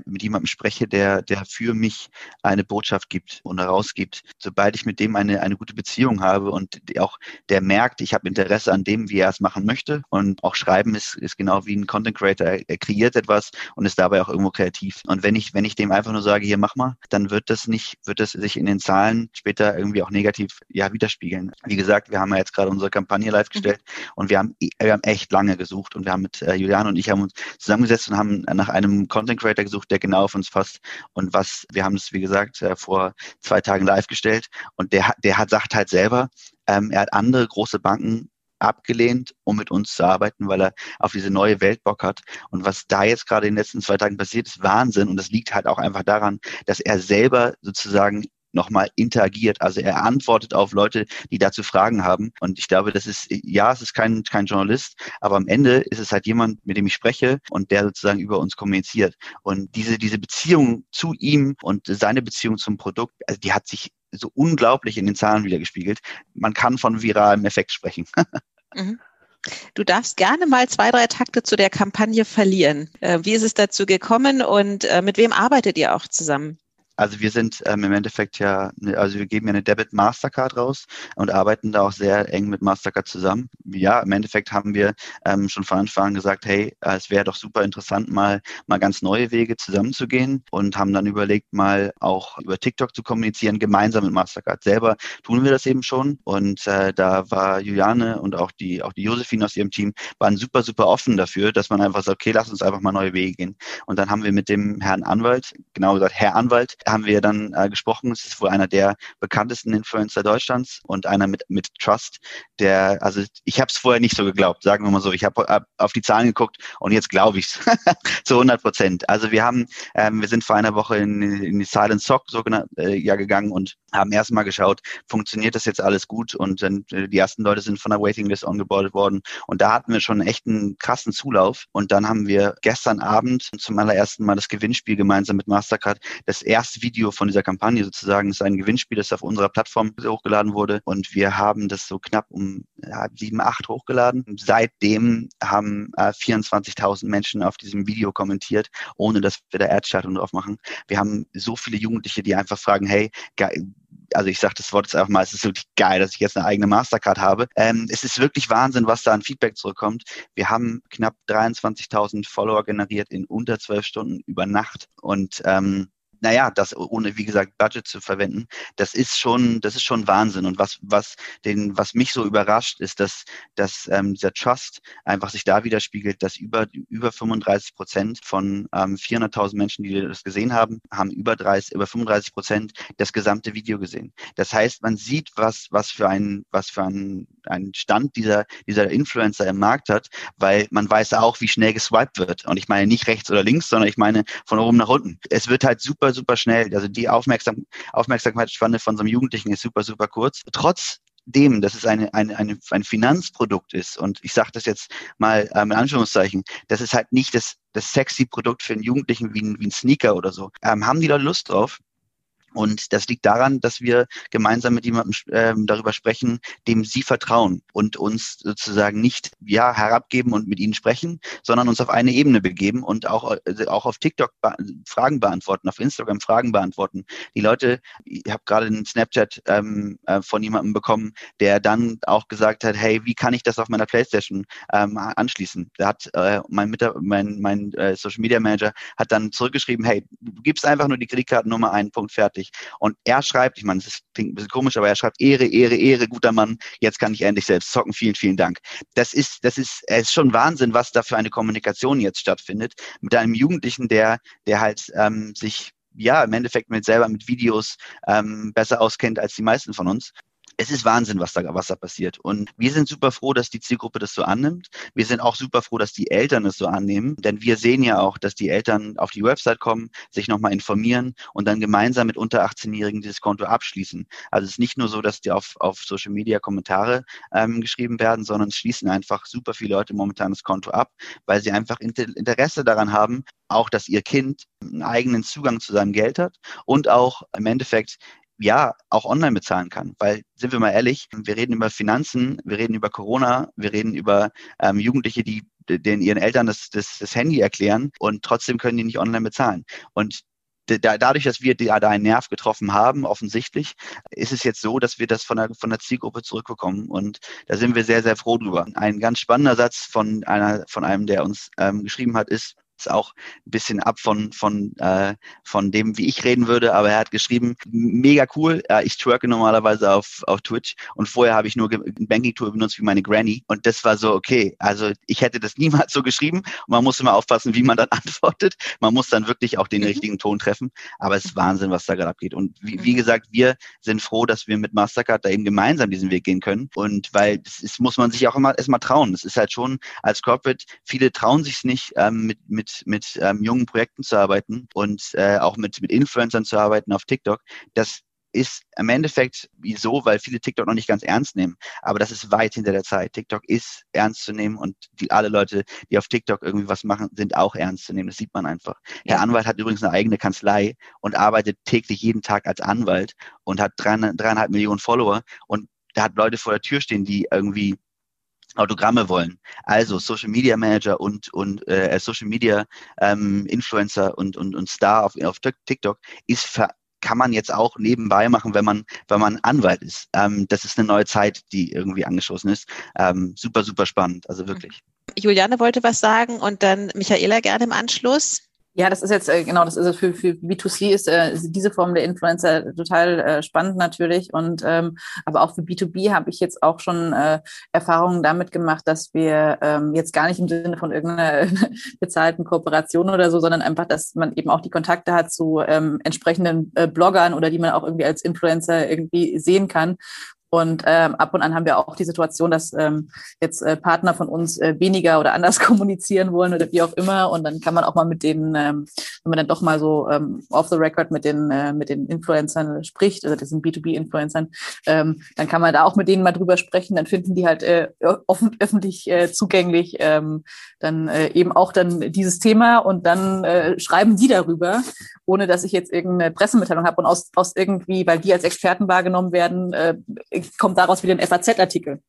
mit jemandem spreche, der, der für mich eine Botschaft gibt und herausgibt, sobald ich mit dem eine, eine gute Beziehung habe und auch der merkt, ich habe Interesse an dem, wie er es machen möchte und auch schreiben ist, ist genau wie ein Content Creator. Er kreiert etwas und ist dabei auch irgendwo kreativ. Und wenn ich, wenn ich dem einfach nur sage, hier mach mal, dann wird das nicht, wird das sich in den Zahlen später irgendwie auch negativ ja, widerspiegeln. Wie gesagt, wir haben ja jetzt gerade unsere Kampagne live mhm. gestellt mhm. und wir haben, wir haben echt lange gesucht und wir haben mit äh, Julian und ich haben uns zusammengesetzt und haben nach einem Content Creator gesucht, der genau auf uns passt und was, wir haben es, wie gesagt, äh, vor zwei Tagen live gestellt und der, der hat, sagt halt selber, ähm, er hat andere große Banken abgelehnt, um mit uns zu arbeiten, weil er auf diese neue Welt Bock hat. Und was da jetzt gerade in den letzten zwei Tagen passiert, ist Wahnsinn. Und das liegt halt auch einfach daran, dass er selber sozusagen nochmal interagiert. Also er antwortet auf Leute, die dazu Fragen haben. Und ich glaube, das ist, ja, es ist kein, kein Journalist, aber am Ende ist es halt jemand, mit dem ich spreche und der sozusagen über uns kommuniziert. Und diese, diese Beziehung zu ihm und seine Beziehung zum Produkt, also die hat sich so unglaublich in den Zahlen wiedergespiegelt. Man kann von viralem Effekt sprechen. Mhm. Du darfst gerne mal zwei, drei Takte zu der Kampagne verlieren. Äh, wie ist es dazu gekommen und äh, mit wem arbeitet ihr auch zusammen? Also wir sind ähm, im Endeffekt ja, ne, also wir geben ja eine Debit Mastercard raus und arbeiten da auch sehr eng mit Mastercard zusammen. Ja, im Endeffekt haben wir ähm, schon von Anfang an gesagt, hey, äh, es wäre doch super interessant, mal mal ganz neue Wege zusammenzugehen und haben dann überlegt, mal auch über TikTok zu kommunizieren, gemeinsam mit Mastercard. Selber tun wir das eben schon und äh, da war Juliane und auch die auch die Josephine aus ihrem Team waren super super offen dafür, dass man einfach sagt, okay, lass uns einfach mal neue Wege gehen. Und dann haben wir mit dem Herrn Anwalt, genau gesagt Herr Anwalt, haben wir dann äh, gesprochen. Es ist wohl einer der bekanntesten Influencer Deutschlands und einer mit, mit Trust, der, also ich habe es vorher nicht so geglaubt, sagen wir mal so. Ich habe hab auf die Zahlen geguckt und jetzt glaube ich es zu 100 Prozent. Also wir haben, ähm, wir sind vor einer Woche in, in die Silent Sock so genannt, äh, ja gegangen und haben erstmal geschaut, funktioniert das jetzt alles gut und dann, äh, die ersten Leute sind von der Waitinglist ongeboardet worden und da hatten wir schon echt einen krassen Zulauf und dann haben wir gestern Abend zum allerersten Mal das Gewinnspiel gemeinsam mit Mastercard das erste erste Video von dieser Kampagne sozusagen ist ein Gewinnspiel, das auf unserer Plattform hochgeladen wurde. Und wir haben das so knapp um ja, acht hochgeladen. Seitdem haben äh, 24.000 Menschen auf diesem Video kommentiert, ohne dass wir da Erdschaltung drauf machen. Wir haben so viele Jugendliche, die einfach fragen, hey, also ich sage das Wort jetzt einfach mal, es ist wirklich geil, dass ich jetzt eine eigene Mastercard habe. Ähm, es ist wirklich Wahnsinn, was da an Feedback zurückkommt. Wir haben knapp 23.000 Follower generiert in unter zwölf Stunden über Nacht und ähm, naja, das ohne, wie gesagt, Budget zu verwenden, das ist schon, das ist schon Wahnsinn. Und was, was den, was mich so überrascht, ist, dass, dass ähm, dieser Trust einfach sich da widerspiegelt, dass über, über 35 Prozent von ähm, 400.000 Menschen, die das gesehen haben, haben über 30, über 35 Prozent das gesamte Video gesehen. Das heißt, man sieht, was, was für ein, was für ein, ein Stand dieser, dieser Influencer im Markt hat, weil man weiß auch, wie schnell geswiped wird. Und ich meine nicht rechts oder links, sondern ich meine von oben nach unten. Es wird halt super super, schnell. Also die Aufmerksam Aufmerksamkeitsspanne von so einem Jugendlichen ist super, super kurz. Trotzdem, dass es eine, eine, eine, ein Finanzprodukt ist, und ich sage das jetzt mal ähm, in Anführungszeichen, das ist halt nicht das, das sexy Produkt für einen Jugendlichen wie ein, wie ein Sneaker oder so. Ähm, haben die Leute Lust drauf? Und das liegt daran, dass wir gemeinsam mit jemandem äh, darüber sprechen, dem sie vertrauen und uns sozusagen nicht ja herabgeben und mit ihnen sprechen, sondern uns auf eine Ebene begeben und auch, äh, auch auf TikTok be Fragen beantworten, auf Instagram Fragen beantworten. Die Leute, ich habe gerade einen Snapchat ähm, äh, von jemandem bekommen, der dann auch gesagt hat, hey, wie kann ich das auf meiner Playstation ähm, anschließen? Da hat äh, mein, Mitar mein, mein äh, Social Media Manager hat dann zurückgeschrieben, hey, du gibst einfach nur die Kreditkartennummer ein, Punkt fertig fertig. Und er schreibt, ich meine, das klingt ein bisschen komisch, aber er schreibt Ehre, Ehre, Ehre, guter Mann, jetzt kann ich endlich selbst zocken, vielen, vielen Dank. Das ist, das ist, es ist schon Wahnsinn, was da für eine Kommunikation jetzt stattfindet mit einem Jugendlichen, der, der halt ähm, sich ja, im Endeffekt mit selber mit Videos ähm, besser auskennt als die meisten von uns es ist Wahnsinn, was da, was da passiert. Und wir sind super froh, dass die Zielgruppe das so annimmt. Wir sind auch super froh, dass die Eltern es so annehmen. Denn wir sehen ja auch, dass die Eltern auf die Website kommen, sich nochmal informieren und dann gemeinsam mit unter 18-Jährigen dieses Konto abschließen. Also es ist nicht nur so, dass die auf, auf Social Media Kommentare ähm, geschrieben werden, sondern es schließen einfach super viele Leute momentan das Konto ab, weil sie einfach Interesse daran haben, auch, dass ihr Kind einen eigenen Zugang zu seinem Geld hat und auch im Endeffekt ja auch online bezahlen kann. Weil, sind wir mal ehrlich, wir reden über Finanzen, wir reden über Corona, wir reden über ähm, Jugendliche, die den ihren Eltern das, das, das Handy erklären und trotzdem können die nicht online bezahlen. Und da, dadurch, dass wir da einen Nerv getroffen haben, offensichtlich, ist es jetzt so, dass wir das von der, von der Zielgruppe zurückbekommen. Und da sind wir sehr, sehr froh drüber. Ein ganz spannender Satz von einer, von einem, der uns ähm, geschrieben hat, ist, ist auch ein bisschen ab von, von, äh, von dem, wie ich reden würde, aber er hat geschrieben, mega cool, äh, ich twerke normalerweise auf, auf Twitch und vorher habe ich nur ein Banking-Tool benutzt wie meine Granny und das war so, okay, also ich hätte das niemals so geschrieben und man muss immer aufpassen, wie man dann antwortet. Man muss dann wirklich auch den mhm. richtigen Ton treffen, aber es ist Wahnsinn, was da gerade abgeht und wie, wie mhm. gesagt, wir sind froh, dass wir mit Mastercard da eben gemeinsam diesen Weg gehen können und weil das ist, muss man sich auch immer erstmal trauen. Das ist halt schon als Corporate, viele trauen sich nicht ähm, mit, mit mit, ähm, jungen Projekten zu arbeiten und äh, auch mit, mit Influencern zu arbeiten auf TikTok, das ist im Endeffekt wieso, weil viele TikTok noch nicht ganz ernst nehmen. Aber das ist weit hinter der Zeit. TikTok ist ernst zu nehmen und die, alle Leute, die auf TikTok irgendwie was machen, sind auch ernst zu nehmen. Das sieht man einfach. Ja. Herr Anwalt hat übrigens eine eigene Kanzlei und arbeitet täglich jeden Tag als Anwalt und hat dreieinhalb Millionen Follower und da hat Leute vor der Tür stehen, die irgendwie Autogramme wollen. Also Social Media Manager und, und äh, Social Media ähm, Influencer und, und, und Star auf, auf TikTok ist ver kann man jetzt auch nebenbei machen, wenn man, wenn man Anwalt ist. Ähm, das ist eine neue Zeit, die irgendwie angeschossen ist. Ähm, super, super spannend, also wirklich. Juliane wollte was sagen und dann Michaela gerne im Anschluss. Ja, das ist jetzt, äh, genau, das ist für, für B2C ist äh, diese Form der Influencer total äh, spannend natürlich. Und ähm, aber auch für B2B habe ich jetzt auch schon äh, Erfahrungen damit gemacht, dass wir ähm, jetzt gar nicht im Sinne von irgendeiner bezahlten Kooperation oder so, sondern einfach, dass man eben auch die Kontakte hat zu ähm, entsprechenden äh, Bloggern oder die man auch irgendwie als Influencer irgendwie sehen kann Und ähm, ab und an haben wir auch die Situation, dass ähm, jetzt äh, Partner von uns äh, weniger oder anders kommunizieren wollen oder wie auch immer. Und dann kann man auch mal mit denen, ähm, wenn man dann doch mal so ähm, off the record mit den äh, mit den Influencern spricht, also sind B2B-Influencern, ähm, dann kann man da auch mit denen mal drüber sprechen. Dann finden die halt äh, offen, öffentlich äh, zugänglich ähm, dann äh, eben auch dann dieses Thema und dann äh, schreiben die darüber, ohne dass ich jetzt irgendeine Pressemitteilung habe und aus, aus irgendwie, weil die als Experten wahrgenommen werden, äh, kommt daraus wieder ein FAZ-Artikel.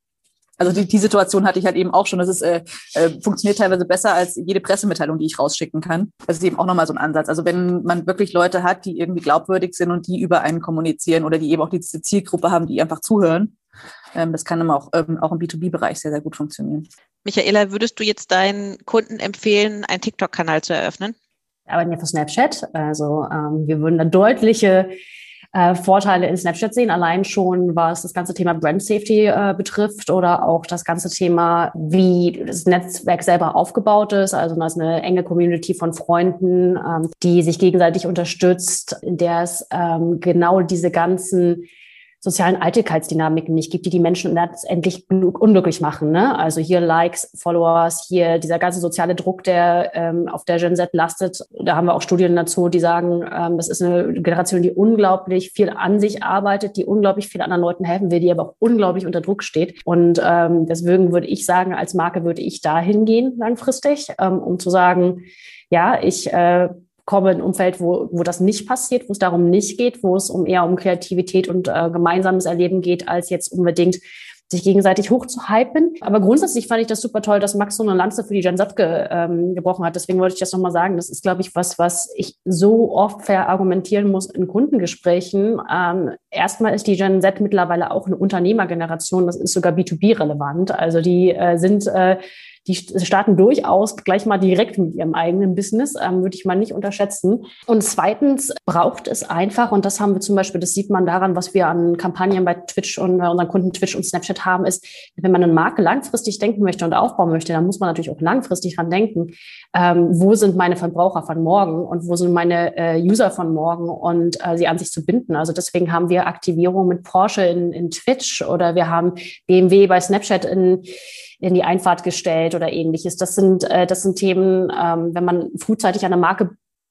Also die, die Situation hatte ich halt eben auch schon. Das ist, äh, äh, funktioniert teilweise besser als jede Pressemitteilung, die ich rausschicken kann. Das ist eben auch nochmal so ein Ansatz. Also wenn man wirklich Leute hat, die irgendwie glaubwürdig sind und die über einen kommunizieren oder die eben auch diese Zielgruppe haben, die einfach zuhören, ähm, das kann immer auch, ähm, auch im B2B-Bereich sehr, sehr gut funktionieren. Michaela, würdest du jetzt deinen Kunden empfehlen, einen TikTok-Kanal zu eröffnen? Wir arbeiten ja für Snapchat. Also ähm, wir würden da deutliche äh, Vorteile in Snapchat sehen, allein schon was das ganze Thema Brand Safety äh, betrifft oder auch das ganze Thema, wie das Netzwerk selber aufgebaut ist. Also da ist eine enge Community von Freunden, ähm, die sich gegenseitig unterstützt, in der es ähm, genau diese ganzen sozialen Alltäglichkeitsdynamiken nicht gibt, die die Menschen letztendlich unglücklich machen. Ne? Also hier Likes, Followers, hier dieser ganze soziale Druck, der ähm, auf der Gen Z lastet. Da haben wir auch Studien dazu, die sagen, ähm, das ist eine Generation, die unglaublich viel an sich arbeitet, die unglaublich viel anderen Leuten helfen will, die aber auch unglaublich unter Druck steht. Und ähm, deswegen würde ich sagen, als Marke würde ich da hingehen langfristig, ähm, um zu sagen, ja, ich äh, komme in ein Umfeld, wo, wo das nicht passiert, wo es darum nicht geht, wo es um eher um Kreativität und äh, gemeinsames Erleben geht, als jetzt unbedingt sich gegenseitig hochzuhypen. Aber grundsätzlich fand ich das super toll, dass Max so eine Lanze für die Z ge, ähm, gebrochen hat. Deswegen wollte ich das nochmal sagen. Das ist, glaube ich, was, was ich so oft verargumentieren muss in Kundengesprächen. Ähm, erstmal ist die Gen Z mittlerweile auch eine Unternehmergeneration. Das ist sogar B2B-relevant. Also die äh, sind äh, die starten durchaus gleich mal direkt mit ihrem eigenen Business, ähm, würde ich mal nicht unterschätzen. Und zweitens braucht es einfach, und das haben wir zum Beispiel, das sieht man daran, was wir an Kampagnen bei Twitch und bei unseren Kunden Twitch und Snapchat haben, ist, wenn man eine Marke langfristig denken möchte und aufbauen möchte, dann muss man natürlich auch langfristig dran denken, ähm, wo sind meine Verbraucher von morgen und wo sind meine äh, User von morgen und äh, sie an sich zu binden. Also deswegen haben wir Aktivierung mit Porsche in, in Twitch oder wir haben BMW bei Snapchat in in die Einfahrt gestellt oder ähnliches. Das sind, äh, das sind Themen, ähm, wenn man frühzeitig eine Marke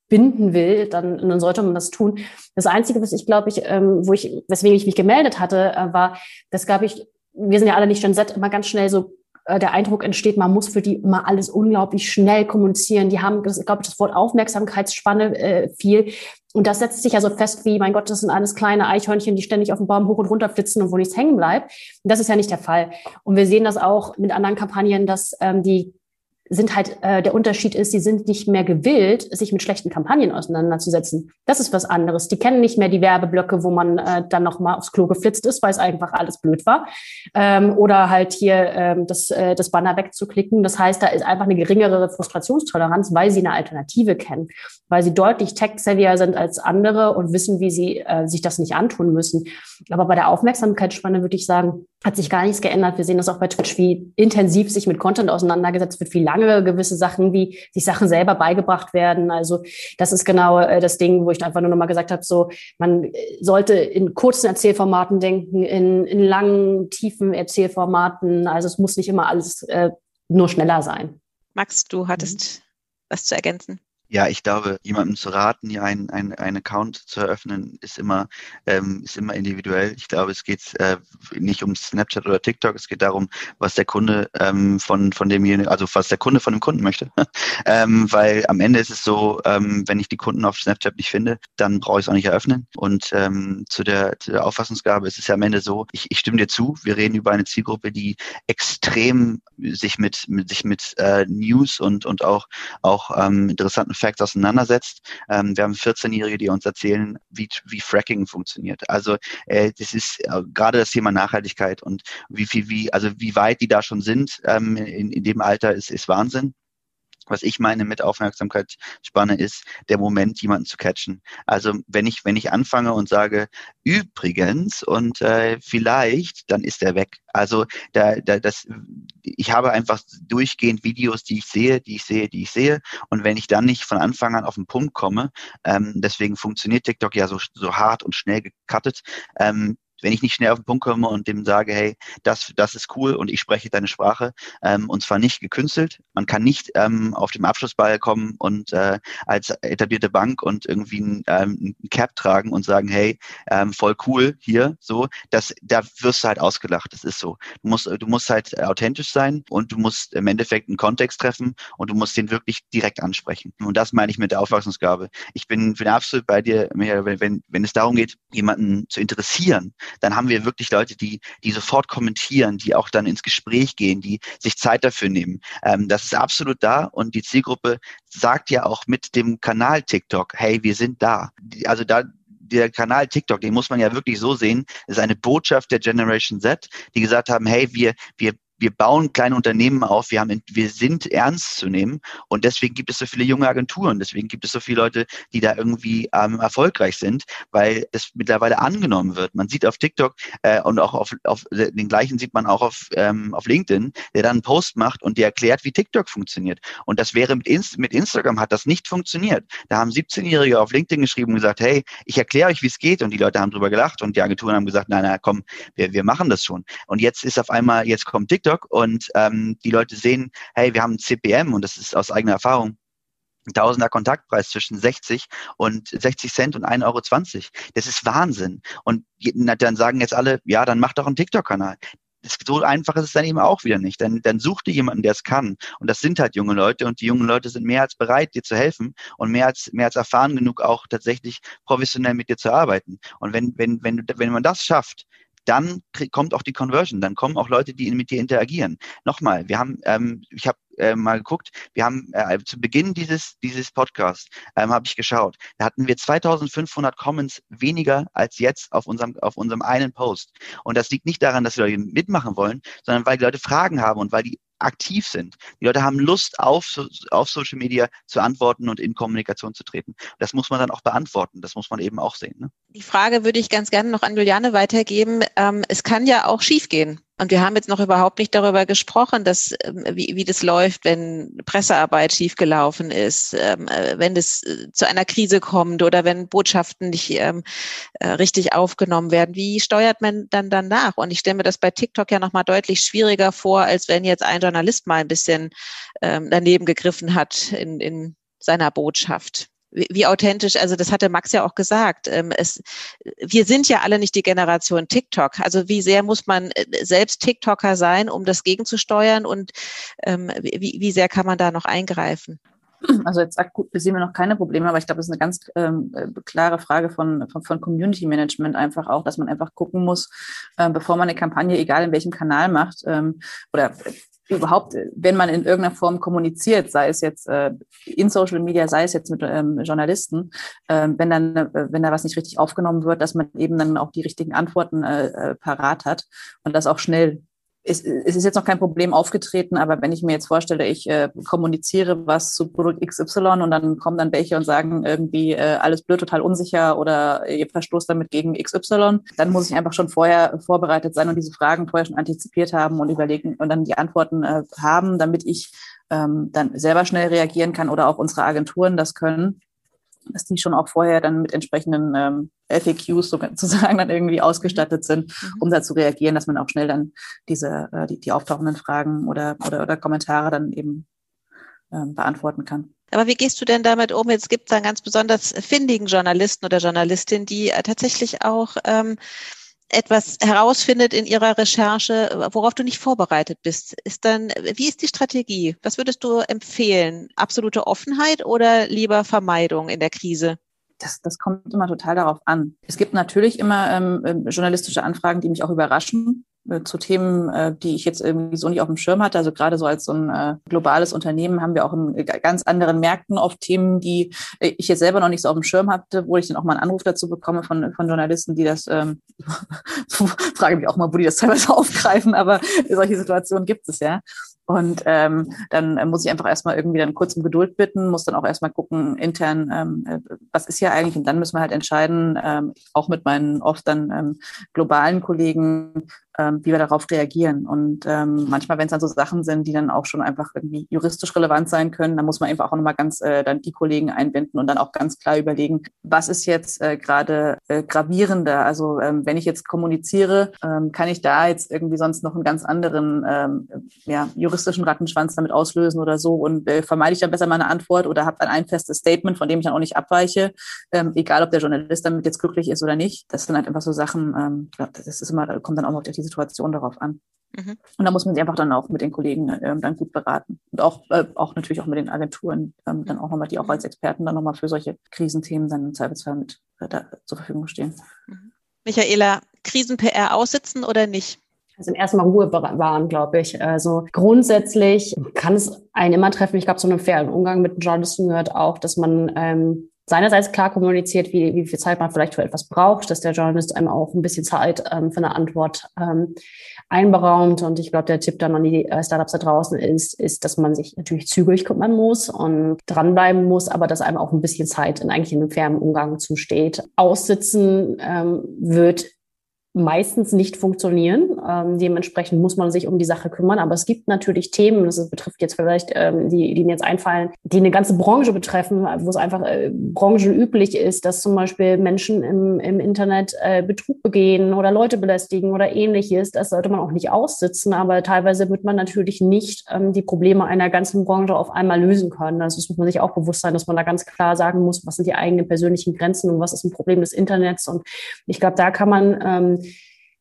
binden will, dann, dann sollte man das tun. Das Einzige, was ich glaube ich, ähm, wo ich, weswegen ich mich gemeldet hatte, äh, war, das gab ich, wir sind ja alle nicht schon set, immer ganz schnell so der Eindruck entsteht, man muss für die immer alles unglaublich schnell kommunizieren. Die haben, ich glaube, das Wort Aufmerksamkeitsspanne äh, viel. Und das setzt sich ja so fest wie, mein Gott, das sind alles kleine Eichhörnchen, die ständig auf dem Baum hoch und runter flitzen und wo nichts hängen bleibt. Und das ist ja nicht der Fall. Und wir sehen das auch mit anderen Kampagnen, dass ähm, die sind halt, äh, der Unterschied ist, sie sind nicht mehr gewillt, sich mit schlechten Kampagnen auseinanderzusetzen. Das ist was anderes. Die kennen nicht mehr die Werbeblöcke, wo man äh, dann nochmal aufs Klo geflitzt ist, weil es einfach alles blöd war. Ähm, oder halt hier ähm, das, äh, das Banner wegzuklicken. Das heißt, da ist einfach eine geringere Frustrationstoleranz, weil sie eine Alternative kennen, weil sie deutlich tech-savvier sind als andere und wissen, wie sie äh, sich das nicht antun müssen. Aber bei der Aufmerksamkeitsspanne würde ich sagen, hat sich gar nichts geändert. Wir sehen das auch bei Twitch, wie intensiv sich mit Content auseinandergesetzt wird, wie lange gewisse Sachen, wie sich Sachen selber beigebracht werden. Also das ist genau äh, das Ding, wo ich einfach nur nochmal gesagt habe, so man äh, sollte in kurzen Erzählformaten denken, in, in langen, tiefen Erzählformaten. Also es muss nicht immer alles äh, nur schneller sein. Max, du hattest mhm. was zu ergänzen. Ja, ich glaube, jemandem zu raten, hier einen ein, Account zu eröffnen, ist immer, ähm, ist immer individuell. Ich glaube, es geht äh, nicht um Snapchat oder TikTok, es geht darum, was der Kunde ähm, von, von demjenigen, also was der Kunde von dem Kunden möchte. ähm, weil am Ende ist es so, ähm, wenn ich die Kunden auf Snapchat nicht finde, dann brauche ich es auch nicht eröffnen. Und ähm, zu, der, zu der Auffassungsgabe ist es ja am Ende so, ich, ich stimme dir zu, wir reden über eine Zielgruppe, die extrem sich mit, mit sich mit äh, News und, und auch, auch ähm, interessanten Facts auseinandersetzt. Ähm, wir haben 14-Jährige, die uns erzählen, wie, wie Fracking funktioniert. Also äh, das ist äh, gerade das Thema Nachhaltigkeit und wie viel, wie, also wie weit die da schon sind ähm, in, in dem Alter ist, ist Wahnsinn was ich meine mit Aufmerksamkeitsspanne ist, der Moment, jemanden zu catchen. Also wenn ich, wenn ich anfange und sage, übrigens und äh, vielleicht, dann ist er weg. Also da, da, das, ich habe einfach durchgehend Videos, die ich sehe, die ich sehe, die ich sehe. Und wenn ich dann nicht von Anfang an auf den Punkt komme, ähm, deswegen funktioniert TikTok ja so, so hart und schnell gecuttet, ähm, wenn ich nicht schnell auf den Punkt komme und dem sage, hey, das, das ist cool und ich spreche deine Sprache, ähm, und zwar nicht gekünstelt. Man kann nicht ähm, auf dem Abschlussball kommen und äh, als etablierte Bank und irgendwie ein, ähm, ein Cap tragen und sagen, hey, ähm, voll cool hier, so, das, da wirst du halt ausgelacht. Das ist so. Du musst, du musst halt authentisch sein und du musst im Endeffekt einen Kontext treffen und du musst den wirklich direkt ansprechen. Und das meine ich mit der Auffassungsgabe. Ich bin, bin absolut bei dir, Michael, wenn, wenn, wenn es darum geht, jemanden zu interessieren, dann haben wir wirklich Leute, die, die sofort kommentieren, die auch dann ins Gespräch gehen, die sich Zeit dafür nehmen. Ähm, das ist absolut da und die Zielgruppe sagt ja auch mit dem Kanal TikTok, hey, wir sind da. Also da, der Kanal TikTok, den muss man ja wirklich so sehen, ist eine Botschaft der Generation Z, die gesagt haben, hey, wir, wir wir bauen kleine Unternehmen auf, wir, haben, wir sind ernst zu nehmen und deswegen gibt es so viele junge Agenturen, deswegen gibt es so viele Leute, die da irgendwie ähm, erfolgreich sind, weil es mittlerweile angenommen wird. Man sieht auf TikTok äh, und auch auf, auf den gleichen sieht man auch auf, ähm, auf LinkedIn, der dann einen Post macht und der erklärt, wie TikTok funktioniert. Und das wäre mit, Inst mit Instagram hat das nicht funktioniert. Da haben 17-Jährige auf LinkedIn geschrieben und gesagt, hey, ich erkläre euch, wie es geht und die Leute haben drüber gelacht und die Agenturen haben gesagt, nein, nein, komm, wir, wir machen das schon. Und jetzt ist auf einmal, jetzt kommt TikTok TikTok und ähm, die Leute sehen, hey, wir haben ein CPM und das ist aus eigener Erfahrung. Tausender Kontaktpreis zwischen 60 und 60 Cent und 1,20 Euro. Das ist Wahnsinn. Und dann sagen jetzt alle, ja, dann mach doch einen TikTok-Kanal. So einfach ist es dann eben auch wieder nicht. Dann, dann such dir jemanden, der es kann. Und das sind halt junge Leute und die jungen Leute sind mehr als bereit, dir zu helfen und mehr als, mehr als erfahren genug, auch tatsächlich professionell mit dir zu arbeiten. Und wenn, wenn, wenn, wenn man das schafft, dann kommt auch die Conversion, dann kommen auch Leute, die mit dir interagieren. Nochmal, wir haben, ähm, ich habe äh, mal geguckt, wir haben äh, zu Beginn dieses, dieses Podcasts, ähm, habe ich geschaut, da hatten wir 2500 Comments weniger als jetzt auf unserem, auf unserem einen Post. Und das liegt nicht daran, dass Leute mitmachen wollen, sondern weil die Leute Fragen haben und weil die aktiv sind. Die Leute haben Lust, auf, auf Social Media zu antworten und in Kommunikation zu treten. Das muss man dann auch beantworten. Das muss man eben auch sehen. Ne? Die Frage würde ich ganz gerne noch an Juliane weitergeben. Ähm, es kann ja auch schiefgehen. Und wir haben jetzt noch überhaupt nicht darüber gesprochen, dass, ähm, wie, wie das läuft, wenn Pressearbeit schiefgelaufen ist, ähm, äh, wenn es äh, zu einer Krise kommt oder wenn Botschaften nicht ähm, äh, richtig aufgenommen werden. Wie steuert man dann danach? Und ich stelle mir das bei TikTok ja nochmal deutlich schwieriger vor, als wenn jetzt ein Journalist mal ein bisschen daneben gegriffen hat in, in seiner Botschaft wie, wie authentisch, also das hatte Max ja auch gesagt, ähm, es, wir sind ja alle nicht die Generation TikTok. Also wie sehr muss man äh, selbst TikToker sein, um das gegenzusteuern und ähm, wie, wie sehr kann man da noch eingreifen? Also jetzt akut sehen wir noch keine Probleme, aber ich glaube, das ist eine ganz ähm, äh, klare Frage von, von, von, Community Management einfach auch, dass man einfach gucken muss, äh, bevor man eine Kampagne, egal in welchem Kanal macht, ähm, oder überhaupt, wenn man in irgendeiner Form kommuniziert, sei es jetzt äh, in Social Media, sei es jetzt mit ähm, Journalisten, äh, wenn dann, äh, wenn da was nicht richtig aufgenommen wird, dass man eben dann auch die richtigen Antworten äh, äh parat hat und das auch schnell es, es ist jetzt noch kein Problem aufgetreten, aber wenn ich mir jetzt vorstelle, ich äh, kommuniziere was zu Produkt XY und dann kommen dann welche und sagen irgendwie äh, alles blöd, total unsicher oder ihr verstoßt damit gegen XY, dann muss ich einfach schon vorher vorbereitet sein und diese Fragen vorher schon antizipiert haben und überlegen und dann die Antworten äh, haben, damit ich ähm, dann selber schnell reagieren kann oder auch unsere Agenturen das können dass die schon auch vorher dann mit entsprechenden ähm, FAQs sozusagen dann irgendwie ausgestattet sind, mhm. um da zu reagieren, dass man auch schnell dann diese, äh, die, die auftauchenden Fragen oder, oder, oder Kommentare dann eben ähm, beantworten kann. Aber wie gehst du denn damit um? Jetzt gibt es einen ganz besonders findigen Journalisten oder Journalistin, die äh, tatsächlich auch ähm, etwas herausfindet in ihrer Recherche, worauf du nicht vorbereitet bist, ist dann, wie ist die Strategie? Was würdest du empfehlen? Absolute Offenheit oder lieber Vermeidung in der Krise? Das, das kommt immer total darauf an. Es gibt natürlich immer ähm, ähm journalistische Anfragen, die mich auch überraschen. Äh, zu Themen, äh, die ich jetzt irgendwie so nicht auf dem Schirm hatte. Also gerade so als so ein äh, globales Unternehmen haben wir auch in ganz anderen Märkten oft Themen, die ich jetzt selber noch nicht so auf dem Schirm hatte, wo ich dann auch mal einen Anruf dazu bekomme von, von Journalisten, die das, ähm, frage mich auch mal, wo die das teilweise aufgreifen, aber solche Situationen gibt es ja. Und ähm, dann muss ich einfach erstmal irgendwie dann kurz um Geduld bitten, muss dann auch erstmal gucken intern, ähm, äh, was ist hier eigentlich? Und dann müssen wir halt entscheiden, ähm, auch mit meinen oft dann ähm, globalen Kollegen, ähm, wie wir darauf reagieren. Und ähm, manchmal, wenn es dann so Sachen sind, die dann auch schon einfach irgendwie juristisch relevant sein können, dann muss man einfach auch nochmal ganz äh, dann die Kollegen einbinden und dann auch ganz klar überlegen, was ist jetzt äh, gerade äh, gravierender. Also ähm, wenn ich jetzt kommuniziere, ähm, kann ich da jetzt irgendwie sonst noch einen ganz anderen ähm, ja, juristischen Rattenschwanz damit auslösen oder so und äh, vermeide ich dann besser meine Antwort oder habe dann ein festes Statement, von dem ich dann auch nicht abweiche, ähm, egal ob der Journalist damit jetzt glücklich ist oder nicht. Das sind halt einfach so Sachen, ähm, das ist immer, kommt dann auch noch die Situation darauf an. Mhm. Und da muss man sich einfach dann auch mit den Kollegen ähm, dann gut beraten. Und auch, äh, auch natürlich auch mit den Agenturen, ähm, dann auch nochmal, die auch als Experten dann nochmal für solche Krisenthemen dann im Zweifelsfall mit äh, da zur Verfügung stehen. Mhm. Michaela, Krisen-PR aussitzen oder nicht? Also erstmal Ruhe bewahren, glaube ich. Also grundsätzlich kann es einen immer treffen. Ich glaube, so einen fairen Umgang mit Journalisten gehört auch, dass man ähm, seinerseits klar kommuniziert, wie, wie viel Zeit man vielleicht für etwas braucht, dass der Journalist einem auch ein bisschen Zeit ähm, für eine Antwort ähm, einberaumt. Und ich glaube, der Tipp dann an die äh, Startups da draußen ist, ist, dass man sich natürlich zügig kümmern muss und dranbleiben muss, aber dass einem auch ein bisschen Zeit in eigentlich in einem fairen Umgang zusteht. Aussitzen ähm, wird meistens nicht funktionieren. Ähm, dementsprechend muss man sich um die Sache kümmern. Aber es gibt natürlich Themen, das betrifft jetzt vielleicht, ähm, die, die mir jetzt einfallen, die eine ganze Branche betreffen, wo es einfach äh, branchenüblich ist, dass zum Beispiel Menschen im, im Internet äh, Betrug begehen oder Leute belästigen oder ähnliches. Das sollte man auch nicht aussitzen. Aber teilweise wird man natürlich nicht ähm, die Probleme einer ganzen Branche auf einmal lösen können. Also das muss man sich auch bewusst sein, dass man da ganz klar sagen muss, was sind die eigenen persönlichen Grenzen und was ist ein Problem des Internets. Und ich glaube, da kann man ähm,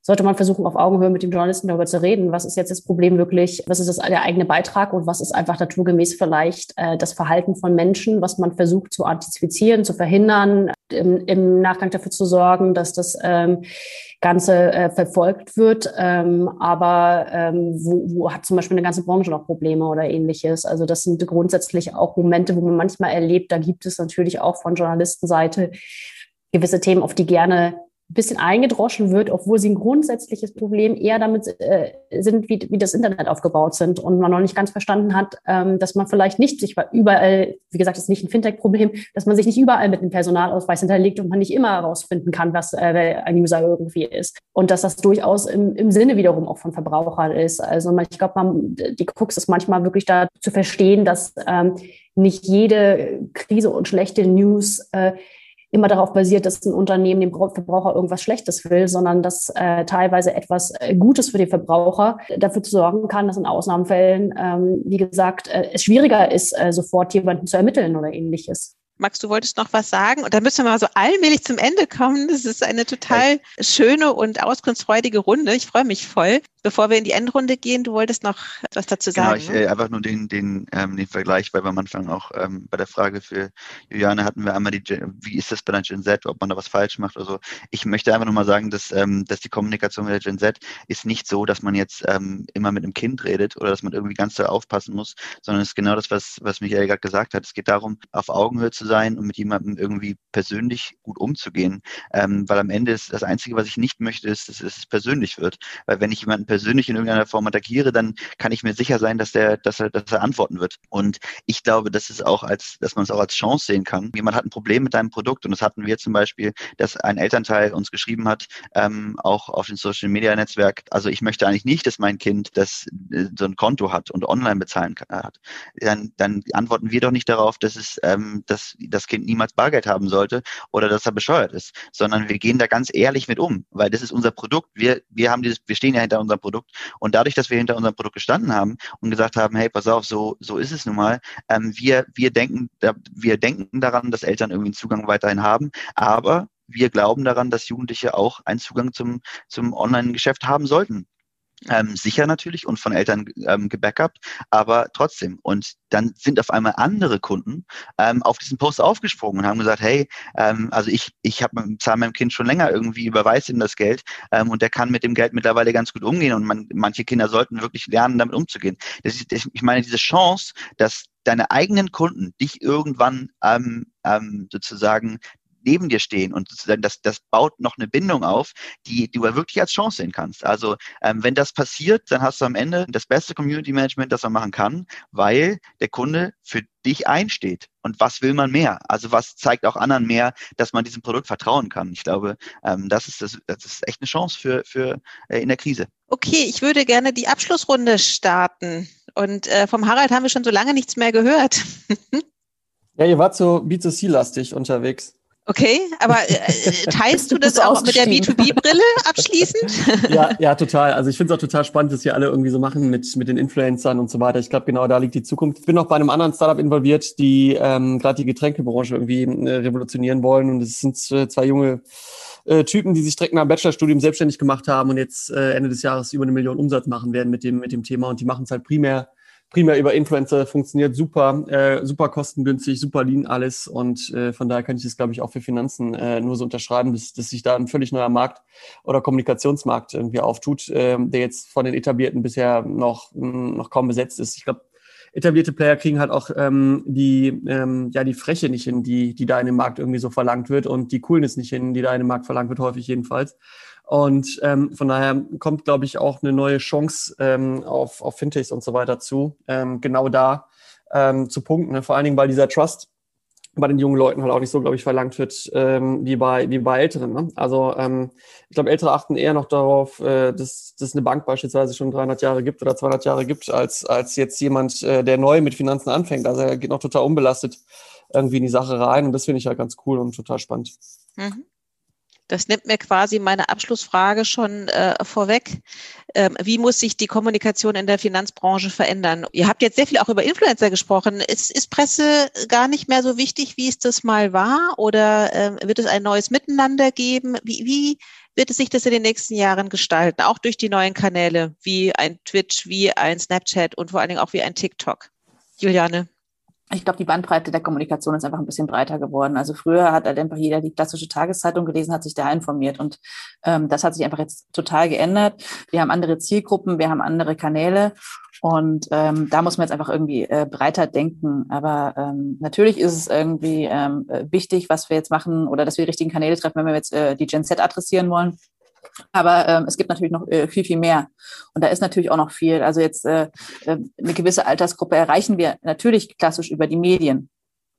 sollte man versuchen, auf Augenhöhe mit dem Journalisten darüber zu reden, was ist jetzt das Problem wirklich, was ist das, der eigene Beitrag und was ist einfach naturgemäß vielleicht äh, das Verhalten von Menschen, was man versucht zu antizipieren, zu verhindern, im, im Nachgang dafür zu sorgen, dass das ähm, Ganze äh, verfolgt wird. Ähm, aber ähm, wo, wo hat zum Beispiel eine ganze Branche noch Probleme oder ähnliches? Also das sind grundsätzlich auch Momente, wo man manchmal erlebt, da gibt es natürlich auch von Journalistenseite gewisse Themen, auf die gerne bisschen eingedroschen wird, obwohl sie ein grundsätzliches Problem eher damit äh, sind, wie, wie das Internet aufgebaut sind und man noch nicht ganz verstanden hat, ähm, dass man vielleicht nicht sich überall, wie gesagt, das ist nicht ein Fintech-Problem, dass man sich nicht überall mit einem Personalausweis hinterlegt und man nicht immer herausfinden kann, was äh, ein User irgendwie ist. Und dass das durchaus im, im Sinne wiederum auch von Verbrauchern ist. Also ich glaube, die Krux ist manchmal wirklich da zu verstehen, dass ähm, nicht jede Krise und schlechte News äh, immer darauf basiert, dass ein Unternehmen dem Verbraucher irgendwas Schlechtes will, sondern dass äh, teilweise etwas äh, Gutes für den Verbraucher dafür zu sorgen kann, dass in Ausnahmefällen, ähm, wie gesagt, äh, es schwieriger ist, äh, sofort jemanden zu ermitteln oder ähnliches. Max, du wolltest noch was sagen? Und da müssen wir mal so allmählich zum Ende kommen. Das ist eine total schöne und auskunftsfreudige Runde. Ich freue mich voll. Bevor wir in die Endrunde gehen, du wolltest noch was dazu genau, sagen. Genau, ich, äh, einfach nur den, den, ähm, den Vergleich, weil wir am Anfang auch ähm, bei der Frage für Juliane hatten wir einmal die, wie ist das bei der Gen Z, ob man da was falsch macht oder so. Ich möchte einfach nur mal sagen, dass, ähm, dass die Kommunikation mit der Gen Z ist nicht so, dass man jetzt ähm, immer mit einem Kind redet oder dass man irgendwie ganz doll aufpassen muss, sondern es ist genau das, was, was Michael gerade gesagt hat. Es geht darum, auf Augenhöhe zu sein und mit jemandem irgendwie persönlich gut umzugehen. Ähm, weil am Ende ist das Einzige, was ich nicht möchte, ist, dass es persönlich wird. Weil wenn ich jemanden persönlich in irgendeiner Form attackiere, dann kann ich mir sicher sein, dass der, dass er, dass er antworten wird. Und ich glaube, das ist auch als, dass man es auch als Chance sehen kann. Jemand hat ein Problem mit deinem Produkt und das hatten wir zum Beispiel, dass ein Elternteil uns geschrieben hat, ähm, auch auf dem Social Media Netzwerk. Also ich möchte eigentlich nicht, dass mein Kind das äh, so ein Konto hat und online bezahlen kann, hat. Dann, dann antworten wir doch nicht darauf, dass es, ähm, dass das Kind niemals Bargeld haben sollte oder dass er bescheuert ist, sondern wir gehen da ganz ehrlich mit um, weil das ist unser Produkt. Wir, wir haben dieses, wir stehen ja hinter unserem Produkt. Und dadurch, dass wir hinter unserem Produkt gestanden haben und gesagt haben, hey, pass auf, so, so ist es nun mal, ähm, wir, wir denken, wir denken daran, dass Eltern irgendwie einen Zugang weiterhin haben, aber wir glauben daran, dass Jugendliche auch einen Zugang zum, zum Online-Geschäft haben sollten ähm, sicher natürlich und von Eltern ähm, gebackupt, aber trotzdem. Und dann sind auf einmal andere Kunden ähm, auf diesen Post aufgesprungen und haben gesagt, hey, ähm, also ich, ich habe zahle meinem Kind schon länger irgendwie überweist ihm das Geld ähm, und der kann mit dem Geld mittlerweile ganz gut umgehen und man, manche Kinder sollten wirklich lernen, damit umzugehen. Das ist, ich meine, diese Chance, dass deine eigenen Kunden dich irgendwann ähm, ähm, sozusagen neben dir stehen und sozusagen das, das baut noch eine Bindung auf, die, die du wirklich als Chance sehen kannst. Also ähm, wenn das passiert, dann hast du am Ende das beste Community Management, das man machen kann, weil der Kunde für dich einsteht. Und was will man mehr? Also was zeigt auch anderen mehr, dass man diesem Produkt vertrauen kann? Ich glaube, ähm, das, ist das, das ist echt eine Chance für, für äh, in der Krise. Okay, ich würde gerne die Abschlussrunde starten. Und äh, vom Harald haben wir schon so lange nichts mehr gehört. ja, ihr wart so B2C-lastig unterwegs. Okay, aber äh, äh teilst du das auch mit der B2B-Brille abschließend? ja, ja, total. Also ich finde es auch total spannend, dass wir alle irgendwie so machen mit, mit den Influencern und so weiter. Ich glaube, genau da liegt die Zukunft. Ich bin auch bei einem anderen Startup involviert, die ähm, gerade die Getränkebranche irgendwie äh, revolutionieren wollen. Und es sind äh, zwei junge äh, Typen, die sich direkt nach dem Bachelorstudium selbstständig gemacht haben und jetzt äh, Ende des Jahres über eine Million Umsatz machen werden mit dem, mit dem Thema. Und die machen es halt primär primär über Influencer, funktioniert super, äh, super kostengünstig, super lean alles und äh, von daher kann ich das, glaube ich, auch für Finanzen äh, nur so unterschreiben, dass, dass sich da ein völlig neuer Markt oder Kommunikationsmarkt irgendwie auftut, äh, der jetzt von den etablierten bisher noch, noch kaum besetzt ist. Ich glaube, etablierte Player kriegen halt auch ähm, die, ähm, ja, die Freche nicht hin, die, die da in dem Markt irgendwie so verlangt wird und die Coolness nicht hin, die da in dem Markt verlangt wird, häufig jedenfalls. Und ähm, von daher kommt, glaube ich, auch eine neue Chance ähm, auf, auf Fintechs und so weiter zu, ähm, genau da ähm, zu punkten. Ne? Vor allen Dingen, weil dieser Trust bei den jungen Leuten halt auch nicht so, glaube ich, verlangt wird ähm, wie bei wie bei Älteren. Ne? Also ähm, ich glaube, Ältere achten eher noch darauf, äh, dass, dass eine Bank beispielsweise schon 300 Jahre gibt oder 200 Jahre gibt, als als jetzt jemand, äh, der neu mit Finanzen anfängt. Also er geht noch total unbelastet irgendwie in die Sache rein und das finde ich halt ganz cool und total spannend. Mhm. Das nimmt mir quasi meine Abschlussfrage schon äh, vorweg. Ähm, wie muss sich die Kommunikation in der Finanzbranche verändern? Ihr habt jetzt sehr viel auch über Influencer gesprochen. Ist, ist Presse gar nicht mehr so wichtig, wie es das mal war? Oder äh, wird es ein neues Miteinander geben? Wie, wie wird es sich das in den nächsten Jahren gestalten? Auch durch die neuen Kanäle wie ein Twitch, wie ein Snapchat und vor allen Dingen auch wie ein TikTok. Juliane ich glaube, die Bandbreite der Kommunikation ist einfach ein bisschen breiter geworden. Also früher hat halt einfach jeder die klassische Tageszeitung gelesen, hat sich da informiert. Und ähm, das hat sich einfach jetzt total geändert. Wir haben andere Zielgruppen, wir haben andere Kanäle. Und ähm, da muss man jetzt einfach irgendwie äh, breiter denken. Aber ähm, natürlich ist es irgendwie ähm, wichtig, was wir jetzt machen oder dass wir die richtigen Kanäle treffen, wenn wir jetzt äh, die Gen Z adressieren wollen. Aber ähm, es gibt natürlich noch äh, viel, viel mehr. Und da ist natürlich auch noch viel. Also jetzt äh, äh, eine gewisse Altersgruppe erreichen wir natürlich klassisch über die Medien.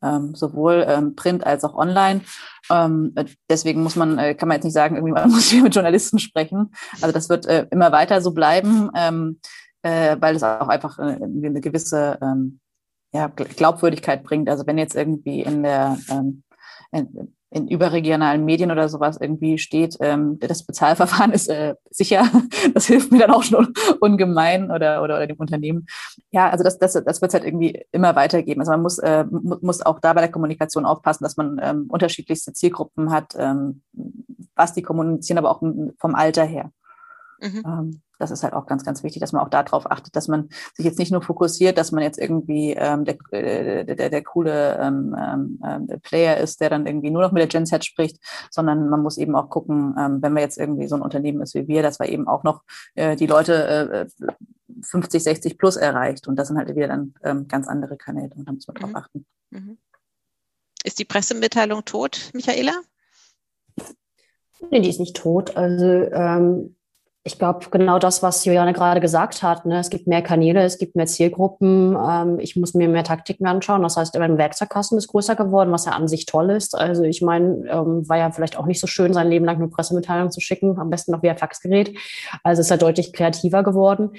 Ähm, sowohl ähm, Print als auch online. Ähm, deswegen muss man, äh, kann man jetzt nicht sagen, irgendwie man muss hier mit Journalisten sprechen. Also das wird äh, immer weiter so bleiben, ähm, äh, weil es auch einfach äh, eine gewisse ähm, ja, Glaubwürdigkeit bringt. Also wenn jetzt irgendwie in der ähm, in, in überregionalen Medien oder sowas irgendwie steht, ähm, das Bezahlverfahren ist äh, sicher. Das hilft mir dann auch schon ungemein oder, oder, oder dem Unternehmen. Ja, also das, das, das wird halt irgendwie immer weitergeben. Also man muss, äh, muss auch da bei der Kommunikation aufpassen, dass man ähm, unterschiedlichste Zielgruppen hat, ähm, was die kommunizieren, aber auch vom Alter her. Mhm. Ähm, das ist halt auch ganz, ganz wichtig, dass man auch darauf achtet, dass man sich jetzt nicht nur fokussiert, dass man jetzt irgendwie ähm, der, äh, der, der, der coole ähm, ähm, Player ist, der dann irgendwie nur noch mit der Gen Z spricht, sondern man muss eben auch gucken, ähm, wenn man jetzt irgendwie so ein Unternehmen ist wie wir, dass wir eben auch noch äh, die Leute äh, 50, 60 plus erreicht. Und das sind halt wieder dann ähm, ganz andere Kanäle und da muss man drauf mhm. achten. Mhm. Ist die Pressemitteilung tot, Michaela? Nee, die ist nicht tot. Also ähm, ich glaube, genau das, was Juliane gerade gesagt hat. Ne? Es gibt mehr Kanäle, es gibt mehr Zielgruppen. Ähm, ich muss mir mehr Taktiken anschauen. Das heißt, mein Werkzeugkasten ist größer geworden, was ja an sich toll ist. Also ich meine, ähm, war ja vielleicht auch nicht so schön, sein Leben lang nur Pressemitteilungen zu schicken, am besten noch via Faxgerät. Also ist ja deutlich kreativer geworden.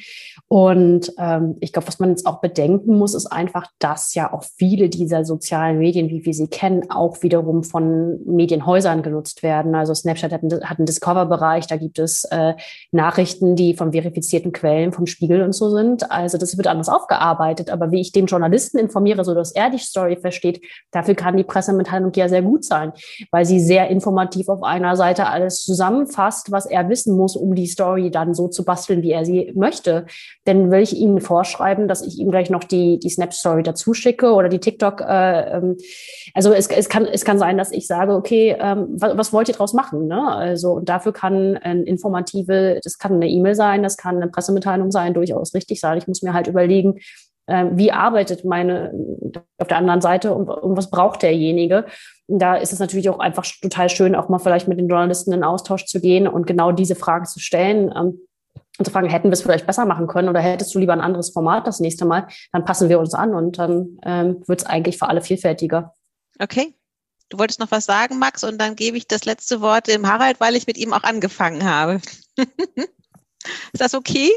Und ähm, ich glaube, was man jetzt auch bedenken muss, ist einfach, dass ja auch viele dieser sozialen Medien, wie wir sie kennen, auch wiederum von Medienhäusern genutzt werden. Also Snapchat hat einen, einen Discover-Bereich, da gibt es äh, Nachrichten, die von verifizierten Quellen, vom Spiegel und so sind. Also das wird anders aufgearbeitet. Aber wie ich den Journalisten informiere, so dass er die Story versteht, dafür kann die Pressemitteilung ja sehr gut sein, weil sie sehr informativ auf einer Seite alles zusammenfasst, was er wissen muss, um die Story dann so zu basteln, wie er sie möchte. Denn will ich Ihnen vorschreiben, dass ich ihm gleich noch die, die Snap-Story dazu schicke oder die TikTok. Äh, ähm, also es, es, kann, es kann sein, dass ich sage, okay, ähm, was, was wollt ihr draus machen? Ne? Also und dafür kann ein informative das kann eine E-Mail sein, das kann eine Pressemitteilung sein, durchaus richtig sein. Ich muss mir halt überlegen, äh, wie arbeitet meine auf der anderen Seite und, und was braucht derjenige. da ist es natürlich auch einfach total schön, auch mal vielleicht mit den Journalisten in Austausch zu gehen und genau diese Fragen zu stellen. Ähm, und zu fragen, hätten wir es vielleicht besser machen können oder hättest du lieber ein anderes Format das nächste Mal, dann passen wir uns an und dann ähm, wird es eigentlich für alle vielfältiger. Okay. Du wolltest noch was sagen, Max, und dann gebe ich das letzte Wort dem Harald, weil ich mit ihm auch angefangen habe. Ist das okay?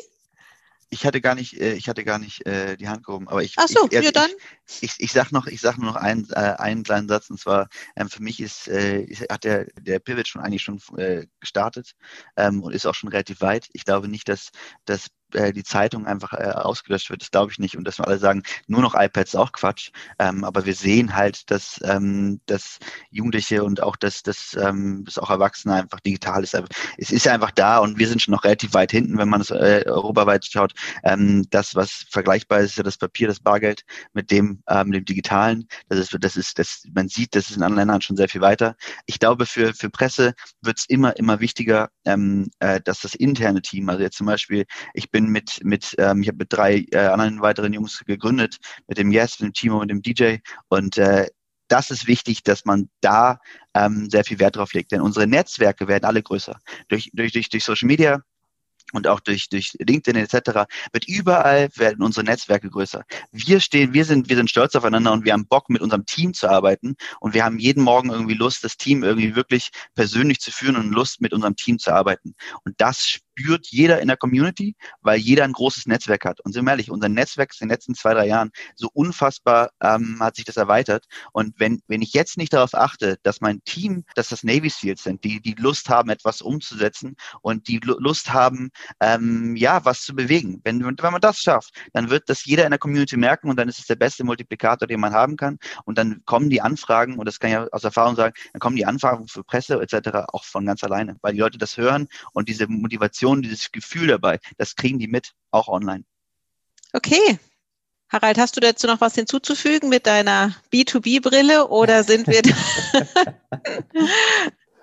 ich hatte gar nicht, äh, ich hatte gar nicht äh, die Hand gehoben, aber ich, Ach so, ich, also dann. Ich, ich, ich sag noch, ich sag nur noch einen, äh, einen kleinen Satz und zwar ähm, für mich ist, äh, hat der der Pivot schon eigentlich schon äh, gestartet ähm, und ist auch schon relativ weit. Ich glaube nicht, dass dass äh, die Zeitung einfach äh, ausgelöscht wird. Das glaube ich nicht. Und dass wir alle sagen, nur noch iPads ist auch Quatsch. Ähm, aber wir sehen halt, dass, ähm, dass Jugendliche und auch dass, dass, ähm, dass auch Erwachsene einfach digital ist. Es ist einfach da und wir sind schon noch relativ weit hinten, wenn man es äh, europaweit schaut. Ähm, das, was vergleichbar ist, ist ja das Papier, das Bargeld mit dem, ähm, dem Digitalen. Das ist, das ist, das, man sieht, das ist in anderen Ländern schon sehr viel weiter. Ich glaube, für, für Presse wird es immer, immer wichtiger, ähm, äh, dass das interne Team, also jetzt zum Beispiel, ich bin mit, mit ähm, ich habe mit drei äh, anderen weiteren Jungs gegründet, mit dem Yes, mit dem Timo und dem DJ. Und äh, das ist wichtig, dass man da ähm, sehr viel Wert drauf legt. Denn unsere Netzwerke werden alle größer. Durch, durch, durch, durch Social Media und auch durch, durch LinkedIn etc. wird überall werden unsere Netzwerke größer. Wir stehen, wir sind, wir sind stolz aufeinander und wir haben Bock, mit unserem Team zu arbeiten und wir haben jeden Morgen irgendwie Lust, das Team irgendwie wirklich persönlich zu führen und Lust, mit unserem Team zu arbeiten. Und das spürt jeder in der Community, weil jeder ein großes Netzwerk hat. Und sind wir ehrlich, unser Netzwerk ist in den letzten zwei, drei Jahren so unfassbar ähm, hat sich das erweitert. Und wenn, wenn ich jetzt nicht darauf achte, dass mein Team, dass das Navy Seals sind, die, die Lust haben, etwas umzusetzen und die Lust haben, ähm, ja, was zu bewegen. Wenn, wenn man das schafft, dann wird das jeder in der Community merken und dann ist es der beste Multiplikator, den man haben kann. Und dann kommen die Anfragen, und das kann ich aus Erfahrung sagen, dann kommen die Anfragen für Presse etc. auch von ganz alleine, weil die Leute das hören und diese Motivation Emotion, dieses Gefühl dabei, das kriegen die mit, auch online. Okay. Harald, hast du dazu noch was hinzuzufügen mit deiner B2B-Brille oder sind wir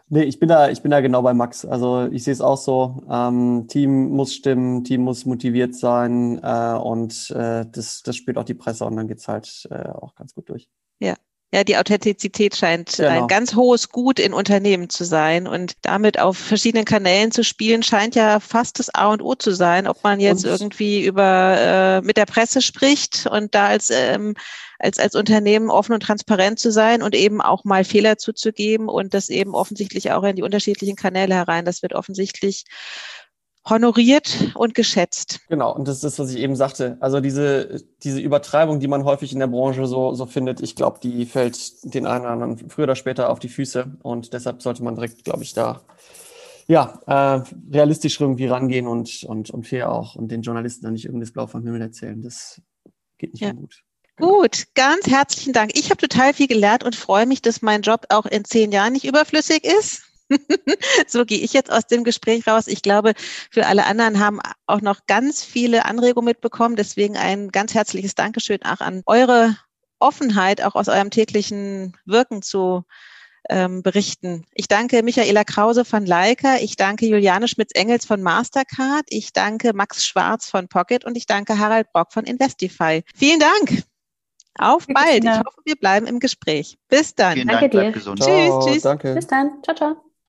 Nee, ich bin da, ich bin da genau bei Max. Also ich sehe es auch so. Ähm, Team muss stimmen, Team muss motiviert sein äh, und äh, das, das spielt auch die Presse und dann geht es halt äh, auch ganz gut durch. Ja, ja, die Authentizität scheint genau. ein ganz hohes Gut in Unternehmen zu sein und damit auf verschiedenen Kanälen zu spielen, scheint ja fast das A und O zu sein, ob man jetzt und irgendwie über äh, mit der Presse spricht und da als ähm, als als Unternehmen offen und transparent zu sein und eben auch mal Fehler zuzugeben und das eben offensichtlich auch in die unterschiedlichen Kanäle herein. Das wird offensichtlich honoriert und geschätzt. Genau, und das ist das, was ich eben sagte. Also diese, diese Übertreibung, die man häufig in der Branche so, so findet, ich glaube, die fällt den einen oder anderen früher oder später auf die Füße. Und deshalb sollte man direkt, glaube ich, da ja, äh, realistisch irgendwie rangehen und, und, und fair auch und den Journalisten dann nicht irgendein Blau vom Himmel erzählen. Das geht nicht ja. gut. Gut, ganz herzlichen Dank. Ich habe total viel gelernt und freue mich, dass mein Job auch in zehn Jahren nicht überflüssig ist. so gehe ich jetzt aus dem Gespräch raus. Ich glaube, für alle anderen haben auch noch ganz viele Anregungen mitbekommen. Deswegen ein ganz herzliches Dankeschön auch an eure Offenheit, auch aus eurem täglichen Wirken zu ähm, berichten. Ich danke Michaela Krause von Leica, ich danke Juliane Schmitz-Engels von Mastercard, ich danke Max Schwarz von Pocket und ich danke Harald Brock von Investify. Vielen Dank. Auf bald. Ich hoffe, wir bleiben im Gespräch. Bis dann. Vielen danke Dank, dir. Tschüss, tschüss. Danke. Bis dann. Ciao, ciao.